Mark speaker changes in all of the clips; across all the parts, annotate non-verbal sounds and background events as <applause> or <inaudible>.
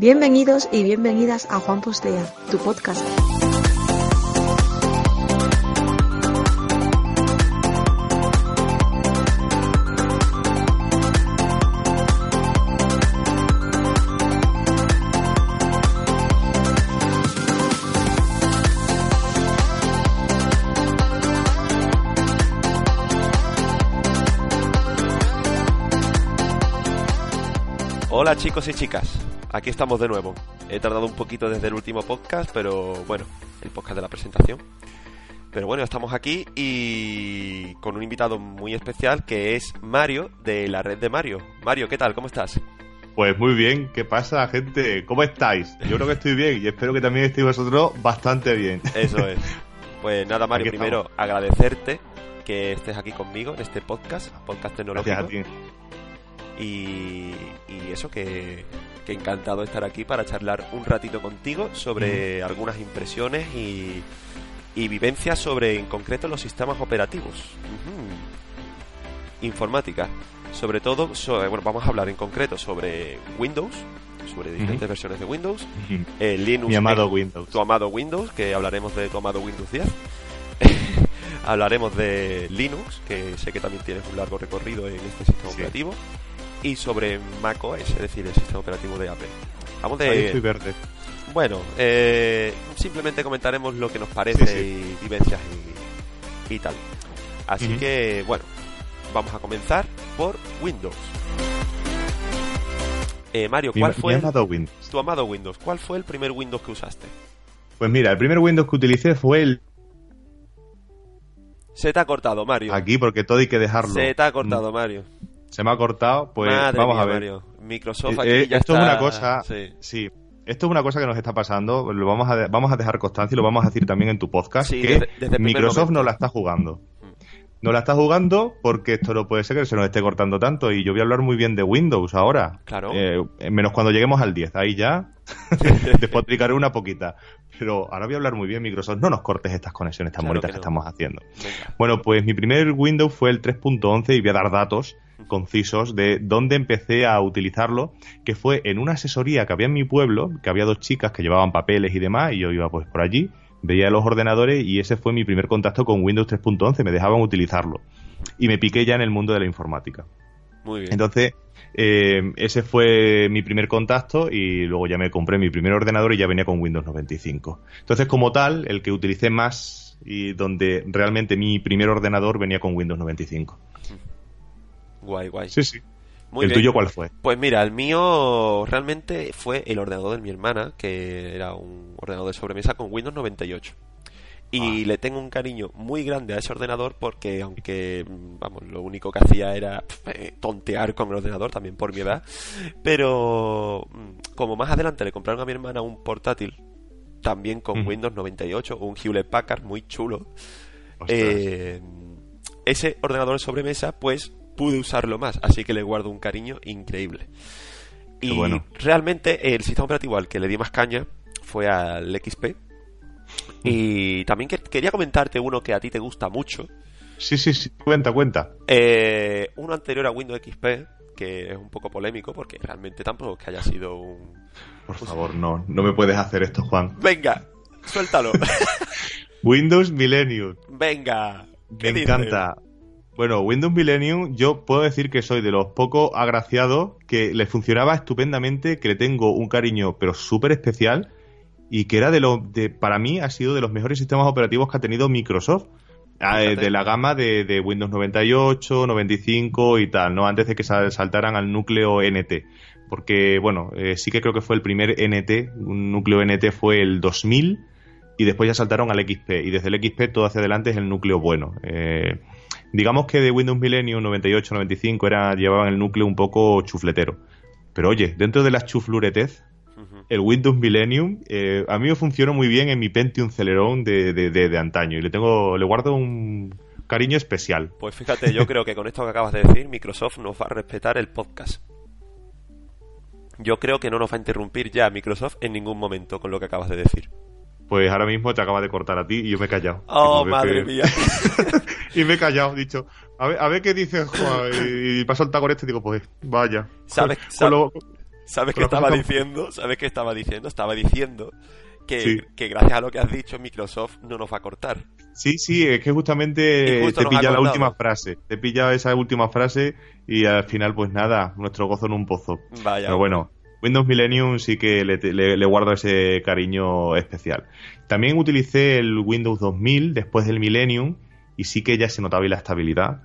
Speaker 1: Bienvenidos y bienvenidas a Juan Postea, tu podcast.
Speaker 2: Hola chicos y chicas, aquí estamos de nuevo. He tardado un poquito desde el último podcast, pero bueno, el podcast de la presentación. Pero bueno, estamos aquí y con un invitado muy especial que es Mario de la red de Mario. Mario, ¿qué tal? ¿Cómo estás?
Speaker 3: Pues muy bien, ¿qué pasa, gente? ¿Cómo estáis? Yo creo que estoy bien y espero que también estéis vosotros bastante bien.
Speaker 2: Eso es. <laughs> Pues nada, Mario, primero
Speaker 3: estamos.
Speaker 2: agradecerte que estés aquí conmigo en este podcast, podcast tecnológico.
Speaker 3: Gracias a ti.
Speaker 2: Y, y eso, que, que encantado de estar aquí para charlar un ratito contigo sobre algunas impresiones y, y vivencias sobre, en concreto, los sistemas operativos. Ujú. Informática. Sobre todo, so- bueno, vamos a hablar en concreto sobre Windows, sobre diferentes versiones de Windows, eh, Linux,
Speaker 3: Mi amado
Speaker 2: eh,
Speaker 3: Windows.
Speaker 2: tu amado Windows, que hablaremos de tu amado Windows 10. <laughs> hablaremos de Linux, que sé que también tienes un largo recorrido en este sistema
Speaker 3: Sí.
Speaker 2: operativo. Y sobre macOS, es decir, el sistema operativo de Apple. Vamos
Speaker 3: Ahí
Speaker 2: de.
Speaker 3: estoy verde.
Speaker 2: Bueno, eh, simplemente comentaremos lo que nos parece
Speaker 3: Sí,
Speaker 2: y vivencias y, y tal. Así que, bueno, vamos a comenzar por Windows. Eh, Mario, ¿cuál
Speaker 3: mi
Speaker 2: fue
Speaker 3: amado
Speaker 2: tu amado Windows? ¿Cuál fue el primer Windows que usaste?
Speaker 3: Pues mira, el primer Windows que utilicé fue el
Speaker 2: Se te ha cortado, Mario.
Speaker 3: aquí porque todo hay que dejarlo.
Speaker 2: Se te ha cortado, Mario.
Speaker 3: Se me ha cortado, pues
Speaker 2: Madre
Speaker 3: vamos
Speaker 2: mía,
Speaker 3: a ver.
Speaker 2: Mario. Microsoft
Speaker 3: Eh,
Speaker 2: aquí
Speaker 3: eh,
Speaker 2: ya
Speaker 3: esto
Speaker 2: está-
Speaker 3: es una cosa,
Speaker 2: Sí.
Speaker 3: sí. Esto es una cosa que nos está pasando, lo vamos a, vamos a dejar constancia y lo vamos a decir también en tu podcast,
Speaker 2: Sí,
Speaker 3: que
Speaker 2: desde- desde
Speaker 3: Microsoft no la está jugando.
Speaker 2: Mm.
Speaker 3: No la está jugando porque esto no puede ser que se nos esté cortando tanto y yo voy a hablar muy bien de Windows ahora.
Speaker 2: Claro.
Speaker 3: Eh, menos cuando lleguemos al 10, ahí ya <laughs> <laughs> despotricaré una poquita. Pero ahora voy a hablar muy bien Microsoft, no nos cortes estas conexiones tan
Speaker 2: Claro
Speaker 3: bonitas
Speaker 2: que
Speaker 3: estamos haciendo.
Speaker 2: Venga.
Speaker 3: Bueno, pues mi primer Windows fue el 3.11 y voy a dar datos concisos de dónde empecé a utilizarlo, que fue en una asesoría que había en mi pueblo, que había dos chicas que llevaban papeles y demás, y yo iba pues por allí, veía los ordenadores y ese fue mi primer contacto con Windows 3.11, me dejaban utilizarlo. Y me piqué ya en el mundo de la informática.
Speaker 2: Muy bien.
Speaker 3: Entonces, eh, ese fue mi primer contacto y luego ya me compré mi primer ordenador y ya venía con Windows 95. Entonces, como tal, el que utilicé más y donde realmente mi primer ordenador venía con Windows 95.
Speaker 2: Guay, guay.
Speaker 3: Sí, sí.
Speaker 2: Muy
Speaker 3: ¿El
Speaker 2: bien.
Speaker 3: tuyo cuál fue?
Speaker 2: Pues mira, el mío realmente fue el ordenador de mi hermana, que era un ordenador de sobremesa con Windows 98. Y
Speaker 3: Ah.
Speaker 2: le tengo un cariño muy grande a ese ordenador porque aunque, vamos, lo único que hacía era eh, tontear con el ordenador, también por mi edad, pero mm, como más adelante le compraron a mi hermana un portátil, también con. Windows 98, un Hewlett Packard muy chulo, eh, ese ordenador de sobremesa, pues pude usarlo más, así que le guardo un cariño increíble. Y
Speaker 3: bueno.
Speaker 2: realmente el sistema operativo al que le di más caña fue al XP. Y también que- quería comentarte uno que a ti te gusta mucho.
Speaker 3: Sí, sí, sí. Cuenta, cuenta.
Speaker 2: Eh, uno anterior a Windows XP, que es un poco polémico porque realmente tampoco es que haya sido un...
Speaker 3: Por favor, no. No me puedes hacer esto, Juan.
Speaker 2: Venga, suéltalo. <laughs>
Speaker 3: Windows Millennium.
Speaker 2: Venga. ¿qué
Speaker 3: Me
Speaker 2: dices?
Speaker 3: encanta. Bueno, Windows Millennium, yo puedo decir que soy de los pocos agraciados que le funcionaba estupendamente, que le tengo un cariño, pero súper especial, y que era de lo, de, para mí ha sido de los mejores sistemas operativos que ha tenido Microsoft. Ah, eh. De la gama de, de Windows 98, 95 y tal, ¿no? Antes de que sal- saltaran al núcleo NT. Porque, bueno, eh, sí que creo que fue el primer NT, un núcleo NT fue el 2000 y después ya saltaron al XP. Y desde el XP todo hacia adelante es el núcleo bueno. Eh, digamos que de Windows Millennium 98, 95 era, llevaban el núcleo un poco chufletero. Pero oye, dentro de la chufluretez, el Windows Millennium eh, a mí me funcionó muy bien en mi Pentium Celeron de, de, de- de antaño y le tengo le guardo un cariño especial.
Speaker 2: Pues fíjate, yo creo que con esto que acabas de decir, Microsoft nos va a respetar el podcast. Yo creo que no nos va a interrumpir ya Microsoft en ningún momento con lo que acabas de decir.
Speaker 3: Pues ahora mismo te acaba de cortar a ti y yo me he callado.
Speaker 2: Oh, madre
Speaker 3: que-
Speaker 2: mía. <laughs>
Speaker 3: y me he callado, dicho, a ver, a ver qué dice Juan. Y, y pasó el tagón este y digo, pues vaya.
Speaker 2: ¿Sabes- sab-
Speaker 3: lo-
Speaker 2: ¿Sabes qué estaba diciendo? ¿Sabes qué estaba diciendo? Estaba diciendo que,
Speaker 3: Sí.
Speaker 2: que gracias a lo que has dicho, Microsoft no nos va a cortar.
Speaker 3: Sí, sí, es que justamente te pilla la última frase. Te pilla esa última frase y al final, pues nada, nuestro gozo en un pozo.
Speaker 2: Vaya.
Speaker 3: Pero bueno, Windows Millennium sí que le, le- le guardo ese cariño especial. También utilicé el Windows 2000 después del Millennium y sí que ya se notaba ahí la estabilidad,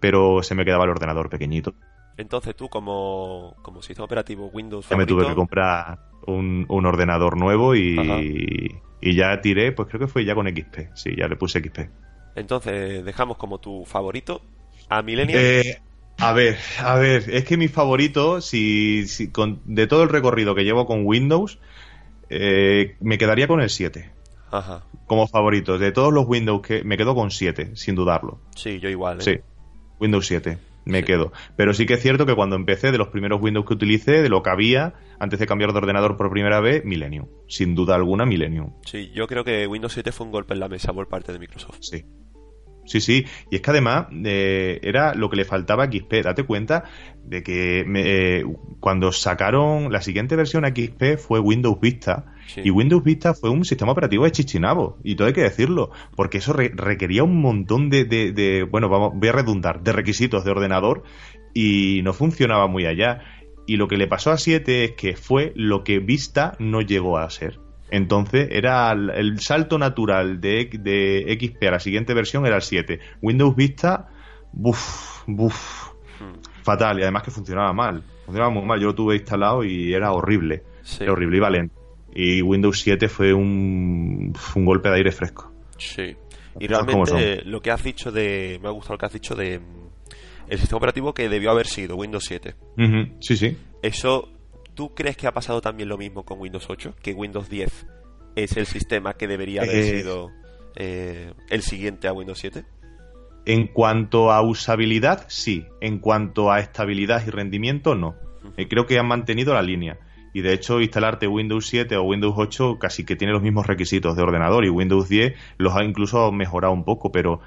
Speaker 3: pero se me quedaba el ordenador pequeñito.
Speaker 2: Entonces tú como, como sistema operativo Windows
Speaker 3: Ya me tuve que comprar un, un ordenador nuevo y ya tiré, pues creo que fue ya con XP. Sí, ya le puse XP.
Speaker 2: entonces dejamos como tu favorito a Millennium.
Speaker 3: Eh, a ver, a ver, es que mi favorito, si, si con, de todo el recorrido que llevo con Windows, eh, me quedaría con el 7
Speaker 2: Ajá.
Speaker 3: como favorito. De todos los Windows que me quedo con 7, sin dudarlo.
Speaker 2: Sí, yo igual. ¿eh?
Speaker 3: Sí, Windows 7, me
Speaker 2: Sí.
Speaker 3: quedo. Pero sí que es cierto que cuando empecé, de los primeros Windows que utilicé, de lo que había, antes de cambiar de ordenador por primera vez, Millennium. Sin duda alguna, Millennium.
Speaker 2: Sí, yo creo que Windows 7 fue un golpe en la mesa por parte de Microsoft.
Speaker 3: Sí. Sí, sí. Y es que además eh, era lo que le faltaba a XP. Date cuenta de que me- eh, cuando sacaron la siguiente versión a XP fue Windows Vista.
Speaker 2: Sí.
Speaker 3: Y Windows Vista fue un sistema operativo de chichinabo. Y todo hay que decirlo. Porque eso re- requería un montón de, de- de- Bueno, vamos, voy a redundar. De requisitos de ordenador. Y no funcionaba muy allá. Y lo que le pasó a 7 es que fue lo que Vista no llegó a ser. Entonces, era el, el salto natural de, de XP a la siguiente versión era el 7. Windows Vista, buf, buf,
Speaker 2: Mm,
Speaker 3: fatal. Y además que funcionaba mal. Funcionaba muy mal. Yo lo tuve instalado y era horrible.
Speaker 2: Sí.
Speaker 3: Era horrible, iba lento. Y Windows 7 fue un, un golpe de aire fresco.
Speaker 2: Sí. Y realmente lo que has dicho de... Me ha gustado lo que has dicho de... mm, El sistema operativo que debió haber sido Windows 7.
Speaker 3: Ujú, Sí, sí.
Speaker 2: Eso, ¿tú crees que ha pasado también lo mismo con Windows 8? Que Windows 10 es el sistema que debería haber
Speaker 3: Eh.
Speaker 2: sido eh, el siguiente a Windows 7.
Speaker 3: En cuanto a usabilidad, sí. En cuanto a estabilidad y rendimiento, no. Eh, creo que han mantenido la línea. Y de hecho, instalarte Windows 7 o Windows 8 casi que tiene los mismos requisitos de ordenador. Y Windows 10 los ha incluso mejorado un poco, pero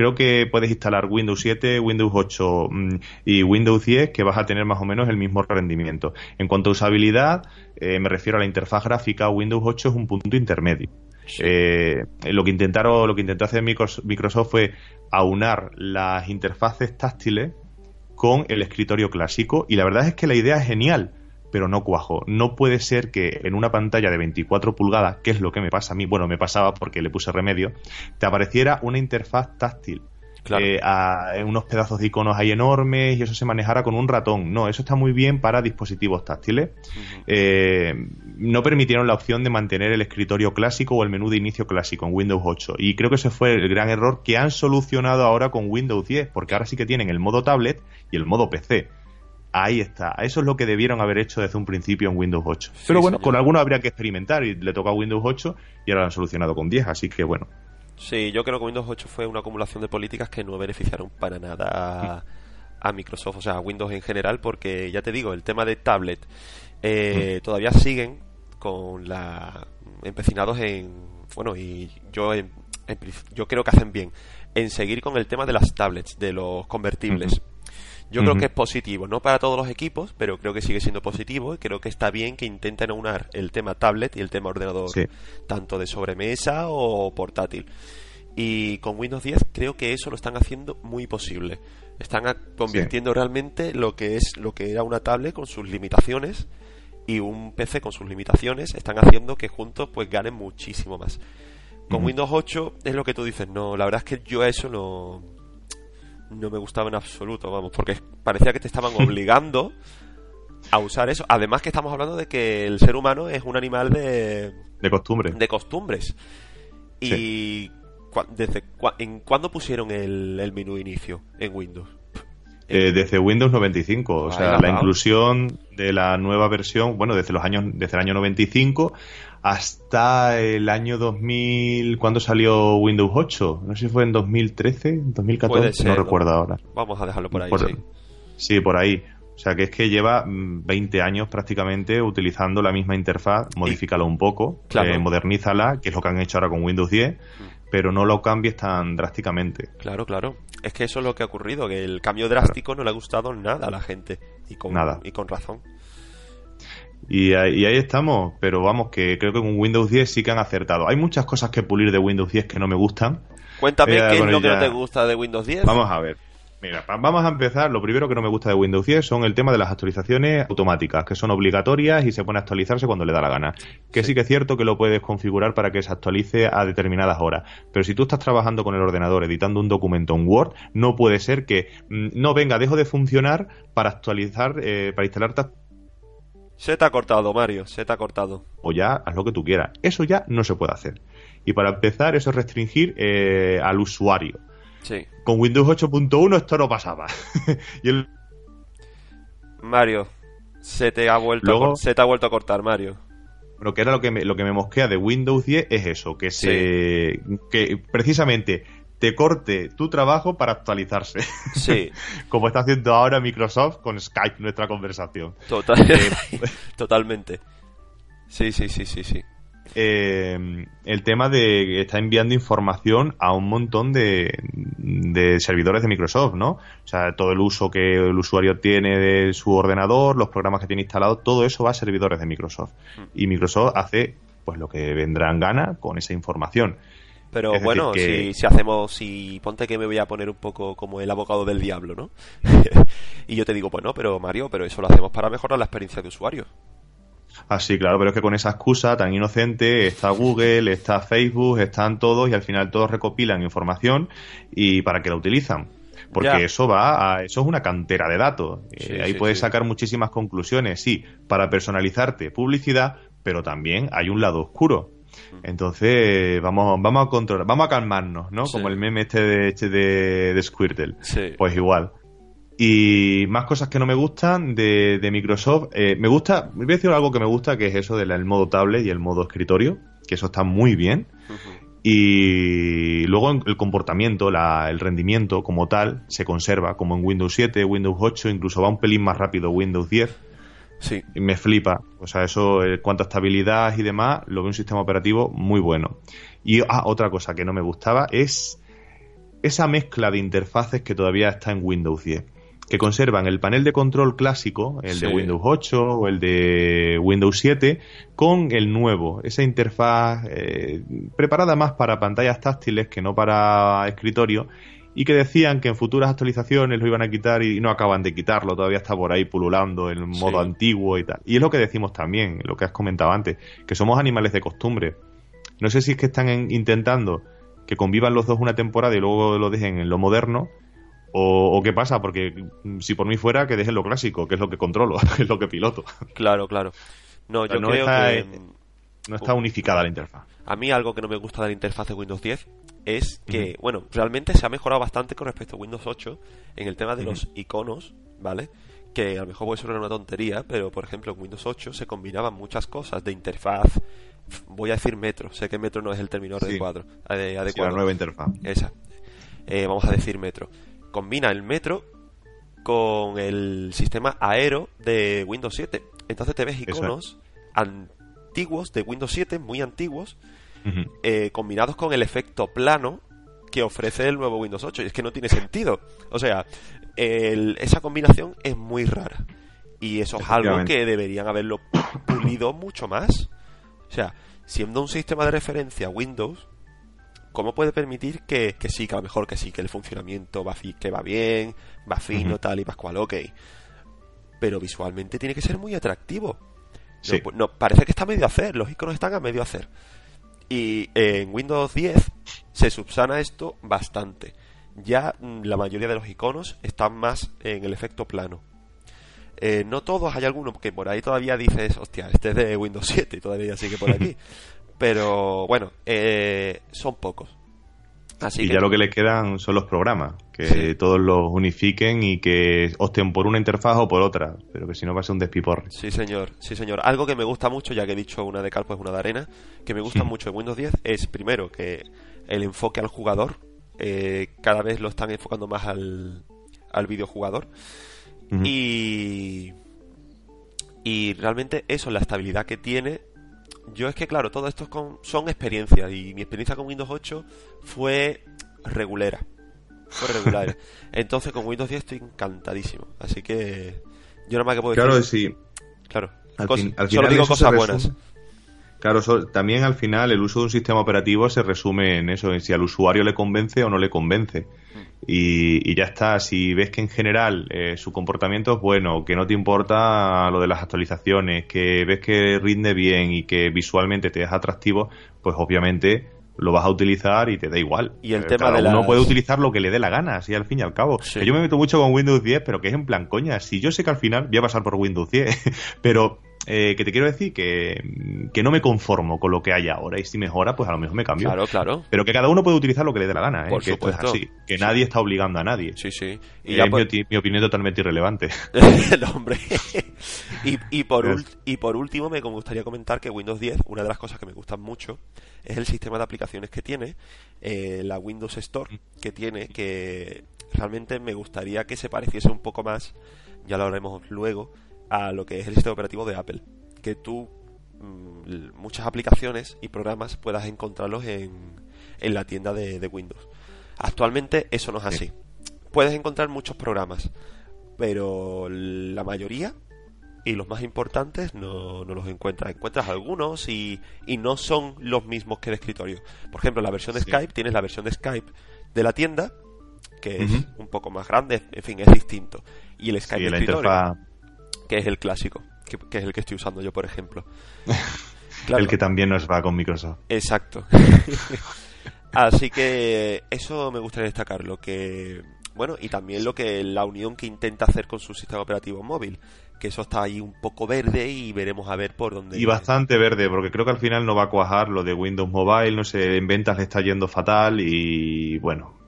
Speaker 3: creo que puedes instalar Windows 7, Windows 8 mm, y Windows 10 que vas a tener más o menos el mismo rendimiento. En cuanto a usabilidad, eh, me refiero a la interfaz gráfica, Windows 8 es un punto intermedio.
Speaker 2: Sí.
Speaker 3: Eh, lo que intentaron, lo que intentó hacer Micros- Microsoft fue aunar las interfaces táctiles con el escritorio clásico y la verdad es que la idea es genial, pero no cuajo. No puede ser que en una pantalla de 24 pulgadas, que es lo que me pasa a mí, bueno, me pasaba porque le puse remedio, te apareciera una interfaz táctil.
Speaker 2: Claro.
Speaker 3: eh, a- unos pedazos de iconos ahí enormes y eso se manejara con un ratón. No, eso está muy bien para dispositivos táctiles. Eh, no permitieron la opción de mantener el escritorio clásico o el menú de inicio clásico en Windows 8. Y creo que ese fue el gran error que han solucionado ahora con Windows 10, porque ahora sí que tienen el modo tablet y el modo PC. Ahí está. Eso es lo que debieron haber hecho desde un principio en Windows 8.
Speaker 2: Sí,
Speaker 3: Pero bueno,
Speaker 2: señor.
Speaker 3: con algunos habría que experimentar y le toca a Windows 8 y ahora lo han solucionado con 10. Así que bueno.
Speaker 2: Sí, yo creo que Windows 8 fue una acumulación de políticas que no beneficiaron para nada a, a Microsoft, o sea, a Windows en general, porque ya te digo, el tema de tablet eh, todavía siguen con la empecinados en bueno y yo en- yo creo que hacen bien en seguir con el tema de las tablets, de los convertibles. Yo creo que es positivo, no para todos los equipos, pero creo que sigue siendo positivo y creo que está bien que intenten aunar el tema tablet y el tema ordenador,
Speaker 3: Sí.
Speaker 2: tanto de sobremesa o portátil. Y con Windows 10 creo que eso lo están haciendo muy posible. Están convirtiendo realmente lo que es lo que era una tablet con sus limitaciones y un PC con sus limitaciones, están haciendo que juntos pues ganen muchísimo más. Con. Windows 8 es lo que tú dices, no, la verdad es que yo a eso no no me gustaba en absoluto, vamos, porque parecía que te estaban <laughs> obligando a usar eso. Además que estamos hablando de que el ser humano es un animal de,
Speaker 3: De costumbre.
Speaker 2: de costumbres. Y desde ¿en cuándo pusieron el, el menú inicio en Windows?
Speaker 3: Eh, desde Windows 95, o sea,
Speaker 2: la
Speaker 3: la inclusión de la nueva versión, bueno, desde los años, desde el año 95 hasta el año 2000, ¿cuándo salió Windows 8? No sé si fue en 2013, 2014,
Speaker 2: Puede ser,
Speaker 3: no
Speaker 2: ¿no?
Speaker 3: recuerdo ahora.
Speaker 2: Vamos a dejarlo por ahí,
Speaker 3: Por-
Speaker 2: sí.
Speaker 3: Sí, por ahí. O sea, que es que lleva mm, 20 años prácticamente utilizando la misma interfaz, modifícala un poco,
Speaker 2: Claro.
Speaker 3: eh, modernízala, que es lo que han hecho ahora con Windows 10, pero no lo cambies tan drásticamente.
Speaker 2: Claro, claro. Es que eso es lo que ha ocurrido, que el cambio drástico no le ha gustado nada a la gente. Y con,
Speaker 3: Nada.
Speaker 2: Y con razón.
Speaker 3: Y ahí, y ahí estamos, pero vamos, que creo que con Windows 10 sí que han acertado. Hay muchas cosas que pulir de Windows 10 que no me gustan.
Speaker 2: Cuéntame
Speaker 3: Eh,
Speaker 2: qué es lo que no te gusta de Windows 10.
Speaker 3: Vamos a ver. Mira, vamos a empezar. Lo primero que no me gusta de Windows 10 son el tema de las actualizaciones automáticas, que son obligatorias y se pone a actualizarse cuando le da la gana. Que sí, que es cierto que lo puedes configurar para que se actualice a determinadas horas. Pero si tú estás trabajando con el ordenador editando un documento en Word, no puede ser que mm, no venga, dejo de funcionar para actualizar, eh, para instalarte
Speaker 2: Se te ha cortado, Mario, se te ha cortado.
Speaker 3: o ya haz lo que tú quieras. Eso ya no se puede hacer. Y para empezar, eso es restringir eh, al usuario.
Speaker 2: Sí.
Speaker 3: Con Windows 8.1 esto no pasaba. <laughs> y el
Speaker 2: Mario, se te ha vuelto, a,
Speaker 3: Luego-
Speaker 2: se te ha vuelto a cortar, Mario.
Speaker 3: Bueno, que era lo que me, lo que me mosquea de Windows 10 es eso, que se que precisamente te corte tu trabajo para actualizarse,
Speaker 2: Sí, <laughs>
Speaker 3: como está haciendo ahora Microsoft con Skype nuestra conversación.
Speaker 2: total,
Speaker 3: Eh, <laughs>
Speaker 2: totalmente. Sí, sí, sí, sí, sí.
Speaker 3: eh, el tema de que está enviando información a un montón de, de servidores de Microsoft, ¿no? O sea, todo el uso que el usuario tiene de su ordenador, los programas que tiene instalados, todo eso va a servidores de Microsoft. Y Microsoft hace pues lo que vendrá en gana con esa información.
Speaker 2: Pero
Speaker 3: Es
Speaker 2: bueno,
Speaker 3: que-
Speaker 2: si, si hacemos, si ponte que me voy a poner un poco como el abogado del diablo, ¿no? <laughs> y yo te digo, bueno, pero Mario, pero eso lo hacemos para mejorar la experiencia de usuario.
Speaker 3: Ah, sí, claro, pero es que con esa excusa tan inocente está Google, está Facebook, están todos y al final todos recopilan información y para qué la utilizan. Porque
Speaker 2: Ya.
Speaker 3: eso va a, eso es una cantera de datos. Eh, ahí
Speaker 2: sí,
Speaker 3: puedes
Speaker 2: sí.
Speaker 3: sacar muchísimas conclusiones, sí, para personalizarte publicidad, pero también hay un lado oscuro. Entonces, vamos, vamos a controlar, vamos a calmarnos, ¿no?
Speaker 2: Sí.
Speaker 3: Como el meme este de, este de, de Squirtle.
Speaker 2: Sí.
Speaker 3: Pues igual. Y más cosas que no me gustan de, de Microsoft. Eh, me gusta, voy a decir algo que me gusta, que es eso del modo tablet y el modo escritorio, que eso está muy bien. Y luego el comportamiento, la- el rendimiento como tal, se conserva, como en Windows 7, Windows 8, incluso va un pelín más rápido Windows 10.
Speaker 2: Sí,
Speaker 3: Y me flipa. O sea, eso, en cuanto a estabilidad y demás, lo veo un sistema operativo muy bueno. Y ah, otra cosa que no me gustaba es esa mezcla de interfaces que todavía está en Windows 10. Que conservan el panel de control clásico, el
Speaker 2: Sí.
Speaker 3: de Windows 8 o el de Windows 7, con el nuevo. Esa interfaz eh, preparada más para pantallas táctiles que no para escritorio. Y que decían que en futuras actualizaciones lo iban a quitar y no acaban de quitarlo. Todavía está por ahí pululando en modo
Speaker 2: Sí.
Speaker 3: antiguo y tal. Y es lo que decimos también, lo que has comentado antes, que somos animales de costumbre. No sé si es que están en- intentando que convivan los dos una temporada y luego lo dejen en lo moderno. O, o qué pasa, porque si por mí fuera, que dejen lo clásico, que es lo que controlo, que <laughs> es lo que piloto.
Speaker 2: claro, claro. No, yo
Speaker 3: no
Speaker 2: creo
Speaker 3: está
Speaker 2: que
Speaker 3: No está unificada la interfaz.
Speaker 2: a mí algo que no me gusta de la interfaz de Windows 10 es que, bueno, realmente se ha mejorado bastante con respecto a Windows 8 en el tema de los iconos, ¿vale? Que a lo mejor puede sonar una tontería, pero por ejemplo en Windows 8 se combinaban muchas cosas de interfaz. Voy a decir metro, sé que metro no es el término
Speaker 3: Sí.
Speaker 2: adecuado. ade-
Speaker 3: Sí,
Speaker 2: adecuado.
Speaker 3: la nueva interfaz.
Speaker 2: Esa. Eh, vamos a decir metro. Combina el metro con el sistema aero de Windows 7. Entonces te ves
Speaker 3: es.
Speaker 2: iconos antiguos de Windows 7, muy antiguos, Eh, combinados con el efecto plano que ofrece el nuevo Windows 8. Y es que no tiene sentido. O sea, el- esa combinación es muy rara. Y eso es algo que deberían haberlo pulido mucho más. O sea, siendo un sistema de referencia Windows, ¿cómo puede permitir que, que sí, que a lo mejor que sí, que el funcionamiento va, fi- que va bien, va fino, tal y pascual, ok? Pero visualmente tiene que ser muy atractivo.
Speaker 3: Sí.
Speaker 2: No, no, parece que está a medio hacer, los iconos están a medio hacer. Y eh, en Windows 10 se subsana esto bastante. Ya mm, la mayoría de los iconos están más en el efecto plano. Eh, no todos, hay algunos que por ahí todavía dices, hostia, este es de Windows 7 y todavía sigue por aquí. <laughs> Pero bueno, eh, son pocos. Así
Speaker 3: y
Speaker 2: que
Speaker 3: ya lo que le quedan son los programas, que
Speaker 2: Sí.
Speaker 3: todos los unifiquen y que opten por una interfaz o por otra, pero que si no va a ser un despiporre.
Speaker 2: Sí, señor, sí, señor. Algo que me gusta mucho, ya que he dicho una de cal, pues una de arena, que me gusta mucho en Windows 10 es, primero, que el enfoque al jugador, eh, cada vez lo están enfocando más al, al videojugador. Y. Y realmente eso, la estabilidad que tiene. Yo es que, claro, todo esto es con- son experiencias. Y mi experiencia con Windows 8 fue regulera. Fue regular. <laughs> Entonces con Windows 10 estoy encantadísimo. Así que. Yo nada más que puedo
Speaker 3: Claro,
Speaker 2: decir.
Speaker 3: sí.
Speaker 2: Claro.
Speaker 3: Al
Speaker 2: solo digo cosas buenas.
Speaker 3: Claro, so- también al final el uso de un sistema operativo se resume en eso, en si al usuario le convence o no le convence. Y, y ya está, si ves que en general eh, su comportamiento es bueno, que no te importa lo de las actualizaciones, que ves que rinde bien y que visualmente te es atractivo, pues obviamente lo vas a utilizar y te da igual.
Speaker 2: Y el
Speaker 3: Eh,
Speaker 2: tema de
Speaker 3: uno
Speaker 2: las-
Speaker 3: puede utilizar lo que le dé la gana, así al fin y al cabo.
Speaker 2: Sí.
Speaker 3: Que Yo me meto mucho con Windows 10, pero que es en plan coña. Si yo sé que al final voy a pasar por Windows 10, <laughs> pero eh, que te quiero decir que, que no me conformo con lo que hay ahora y si mejora, pues a lo mejor me cambio.
Speaker 2: Claro, claro.
Speaker 3: Pero que cada uno puede utilizar lo que le dé la gana, ¿eh?
Speaker 2: Por
Speaker 3: que esto es
Speaker 2: supuesto.
Speaker 3: así. Que
Speaker 2: Sí.
Speaker 3: nadie está obligando a nadie.
Speaker 2: Sí, sí. Y ya
Speaker 3: es
Speaker 2: pues-
Speaker 3: mi, oti- mi opinión totalmente irrelevante. <laughs>
Speaker 2: el hombre. y, y, por ul- y por último, me gustaría comentar que Windows 10, una de las cosas que me gustan mucho, es el sistema de aplicaciones que tiene, eh, la Windows Store que tiene, que realmente me gustaría que se pareciese un poco más, ya lo haremos luego, a lo que es el sistema operativo de Apple. Que tú mm, muchas aplicaciones y programas puedas encontrarlos en, en la tienda de, de Windows. Actualmente eso no es así. Puedes encontrar muchos programas, pero la mayoría y los más importantes no, no los encuentras. Encuentras algunos y, y no son los mismos que de escritorio. Por ejemplo, la versión de
Speaker 3: Sí.
Speaker 2: Skype, tienes la versión de Skype de la tienda, que es un poco más grande, en fin, es distinto. Y el Skype
Speaker 3: Sí,
Speaker 2: de escritorio,
Speaker 3: interfaz,
Speaker 2: que es el clásico, que, que es el que estoy usando yo, por ejemplo. <laughs> Claro.
Speaker 3: el que también nos va con Microsoft.
Speaker 2: Exacto. <laughs> Así que eso me gustaría destacar, lo que bueno, y también lo que la unión que intenta hacer con su sistema operativo móvil, que eso está ahí un poco verde y veremos a ver por dónde
Speaker 3: Y bastante verde, porque creo que al final no va a cuajar lo de Windows Mobile, no sé, en ventas le está yendo fatal y bueno.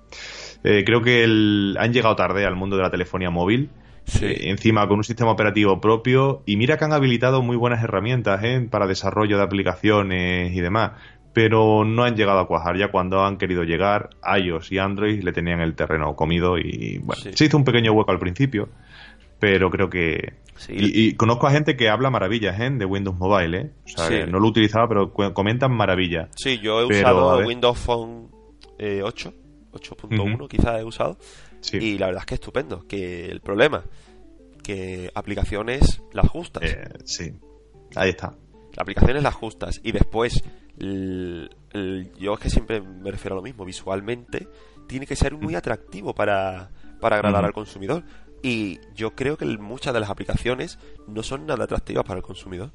Speaker 3: eh, creo que el- han llegado tarde al mundo de la telefonía móvil.
Speaker 2: Sí.
Speaker 3: Eh, encima con un sistema operativo propio y mira que han habilitado muy buenas herramientas ¿eh? para desarrollo de aplicaciones y demás pero no han llegado a cuajar ya cuando han querido llegar iOS y Android le tenían el terreno comido y bueno
Speaker 2: Sí.
Speaker 3: se hizo un pequeño hueco al principio pero creo que
Speaker 2: Sí.
Speaker 3: y, y conozco a gente que habla maravillas ¿eh? de Windows Mobile ¿eh? o sea, no lo utilizaba pero comentan maravillas
Speaker 2: Sí, yo he
Speaker 3: Pero,
Speaker 2: usado. Windows Phone eh, 8, 8.1
Speaker 3: Ujú.
Speaker 2: quizás he usado,
Speaker 3: sí.
Speaker 2: Y la verdad es que estupendo, que el problema, que aplicaciones las justas.
Speaker 3: Eh, sí ahí está.
Speaker 2: Aplicaciones las justas. Y después yo es que siempre me refiero a lo mismo visualmente tiene que ser muy atractivo para, para agradar al consumidor. Y yo creo que muchas de las aplicaciones no son nada atractivas para el consumidor.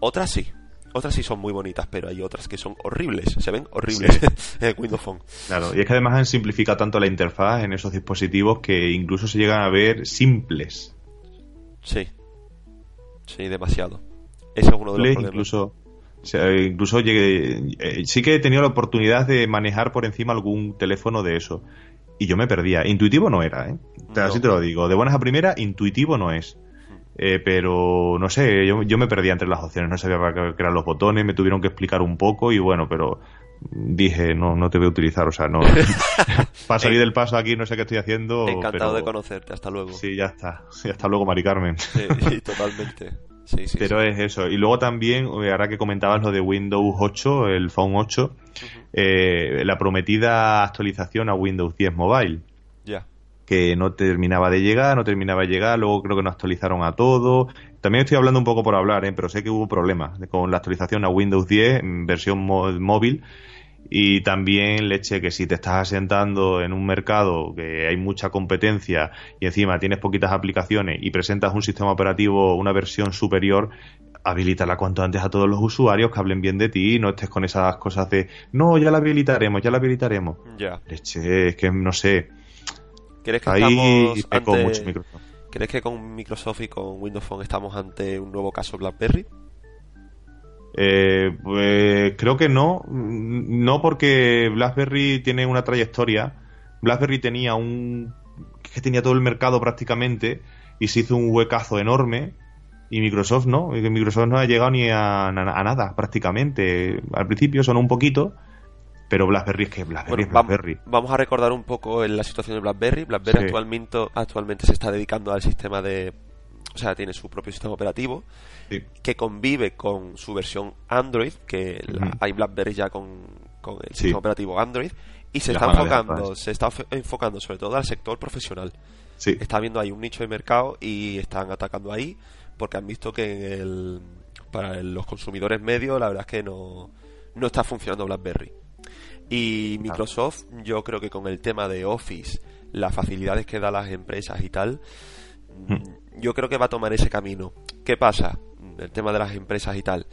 Speaker 2: Otras sí otras sí son muy bonitas pero hay otras que son horribles se ven horribles <laughs> en Windows Phone
Speaker 3: Claro, y es que además han simplificado tanto la interfaz en esos dispositivos que incluso se llegan a ver simples.
Speaker 2: sí sí demasiado ese es uno de los problemas
Speaker 3: incluso, o sea, incluso llegué- eh, sí que he tenido la oportunidad de manejar por encima algún teléfono de eso. Y yo me perdía. Intuitivo no era, ¿eh?
Speaker 2: No.
Speaker 3: Así te lo digo. De buenas a primera, intuitivo no es. Eh, pero no sé, yo, yo me perdía entre las opciones, no sabía para qué eran los botones, me tuvieron que explicar un poco y bueno, pero dije, no, no te voy a utilizar, o sea, no. <laughs> <laughs> para salir del paso aquí no sé qué estoy haciendo.
Speaker 2: encantado
Speaker 3: pero-
Speaker 2: de conocerte hasta luego
Speaker 3: Sí, ya está. Y hasta luego, Mari Carmen.
Speaker 2: Sí, sí, <laughs> totalmente sí, sí,
Speaker 3: Pero
Speaker 2: sí.
Speaker 3: es eso. Y luego también, eh, ahora que comentabas lo de Windows 8, el Phone 8, eh, la prometida actualización a Windows 10 Mobile, que no terminaba de llegar, no terminaba de llegar, luego creo que no actualizaron a todo. También estoy hablando un poco por hablar, ¿eh? pero sé que hubo problemas con la actualización a Windows 10 en versión móvil. Y también leche que si te estás asentando en un mercado que hay mucha competencia y encima tienes poquitas aplicaciones y presentas un sistema operativo, una versión superior, habilítala cuanto antes a todos los usuarios que hablen bien de ti y no estés con esas cosas de no, ya la habilitaremos, ya la habilitaremos.
Speaker 2: ya
Speaker 3: Leche, es que no sé.
Speaker 2: ¿Crees que
Speaker 3: Ahí
Speaker 2: estamos ante-
Speaker 3: mucho Microsoft.
Speaker 2: ¿Crees que con Microsoft y con Windows Phone estamos ante un nuevo caso BlackBerry?
Speaker 3: Eh, pues creo que no. No porque BlackBerry tiene una trayectoria. BlackBerry tenía un. que tenía todo el mercado prácticamente y se hizo un huecazo enorme. Y Microsoft no. Y que Microsoft no ha llegado ni a, a- a nada prácticamente. Al principio sonó un poquito. Pero BlackBerry es que BlackBerry
Speaker 2: Bueno,
Speaker 3: es BlackBerry.
Speaker 2: vamos a recordar un poco la situación de BlackBerry. BlackBerry
Speaker 3: Sí.
Speaker 2: actualmente, actualmente se está dedicando al sistema de... O sea, tiene su propio sistema operativo
Speaker 3: Sí.
Speaker 2: que convive con su versión Android, que la- hay BlackBerry ya con, con el
Speaker 3: Sí.
Speaker 2: sistema operativo Android, y se está enfocando, se está enfocando sobre todo al sector profesional.
Speaker 3: Sí.
Speaker 2: Está viendo ahí un nicho de mercado y están atacando ahí porque han visto que en el, para los consumidores medios la verdad es que no, no está funcionando BlackBerry. Y Microsoft, yo creo que con el tema de Office, las facilidades que da las empresas y tal, hmm. yo creo que va a tomar ese camino. ¿Qué pasa? El tema de las empresas y tal.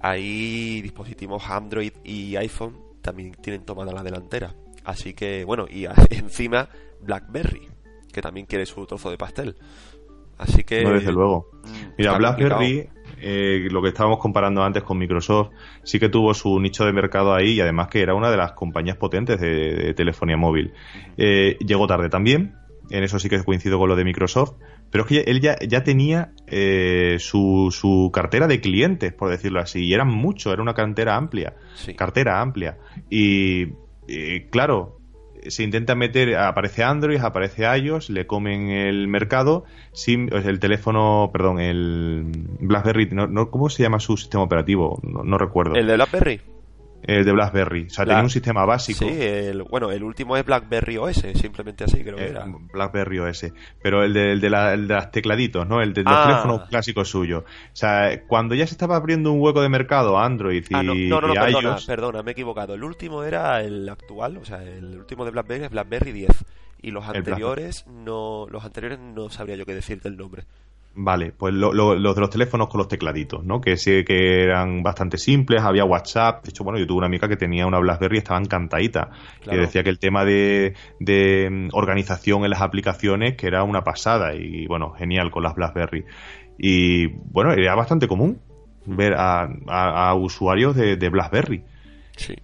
Speaker 2: Hay dispositivos Android y iPhone también tienen tomada la delantera. Así que, bueno, y <laughs> encima BlackBerry, que también quiere su trozo de pastel. Así que.
Speaker 3: No, desde luego. Mm, Mira, BlackBerry, eh, lo que estábamos comparando antes con Microsoft, sí que tuvo su nicho de mercado ahí y además que era una de las compañías potentes de, telefonía móvil. Eh, llegó tarde también, en eso sí que coincido con lo de Microsoft, pero es que él ya, ya tenía eh, su, su, cartera de clientes, por decirlo así, y eran muchos, era una cartera amplia, cartera amplia. Y, claro, se intenta meter, aparece Android, aparece iOS, le comen el mercado, sin, el teléfono, perdón, el BlackBerry, no, ¿cómo se llama su sistema operativo? No, recuerdo.
Speaker 2: ¿El de BlackBerry?
Speaker 3: El de BlackBerry. O sea, tenía un sistema básico.
Speaker 2: Sí, el, bueno, el último es BlackBerry OS, simplemente así creo que eh, era.
Speaker 3: BlackBerry OS. Pero el de, el de, la, las tecladitos, ¿no? El de los ah. teléfonos clásicos suyos. O sea, cuando ya se estaba abriendo un hueco de mercado Android y, ah, no,
Speaker 2: no, no, perdona, perdona, me he equivocado. El último era el actual, o sea, el último de BlackBerry es BlackBerry 10. Y los anteriores no, los anteriores no sabría yo qué decirte el nombre.
Speaker 3: Vale, pues los de los teléfonos con los tecladitos, ¿no? Que sí que eran bastante simples, había WhatsApp. De hecho, bueno, yo tuve una amiga que tenía una BlackBerry y estaba encantadita. Que decía que el tema de, de, mm, organización en las aplicaciones que era una pasada y, bueno, genial con las BlackBerry. Y, bueno, era bastante común ver a, usuarios de, BlackBerry.
Speaker 2: Sí.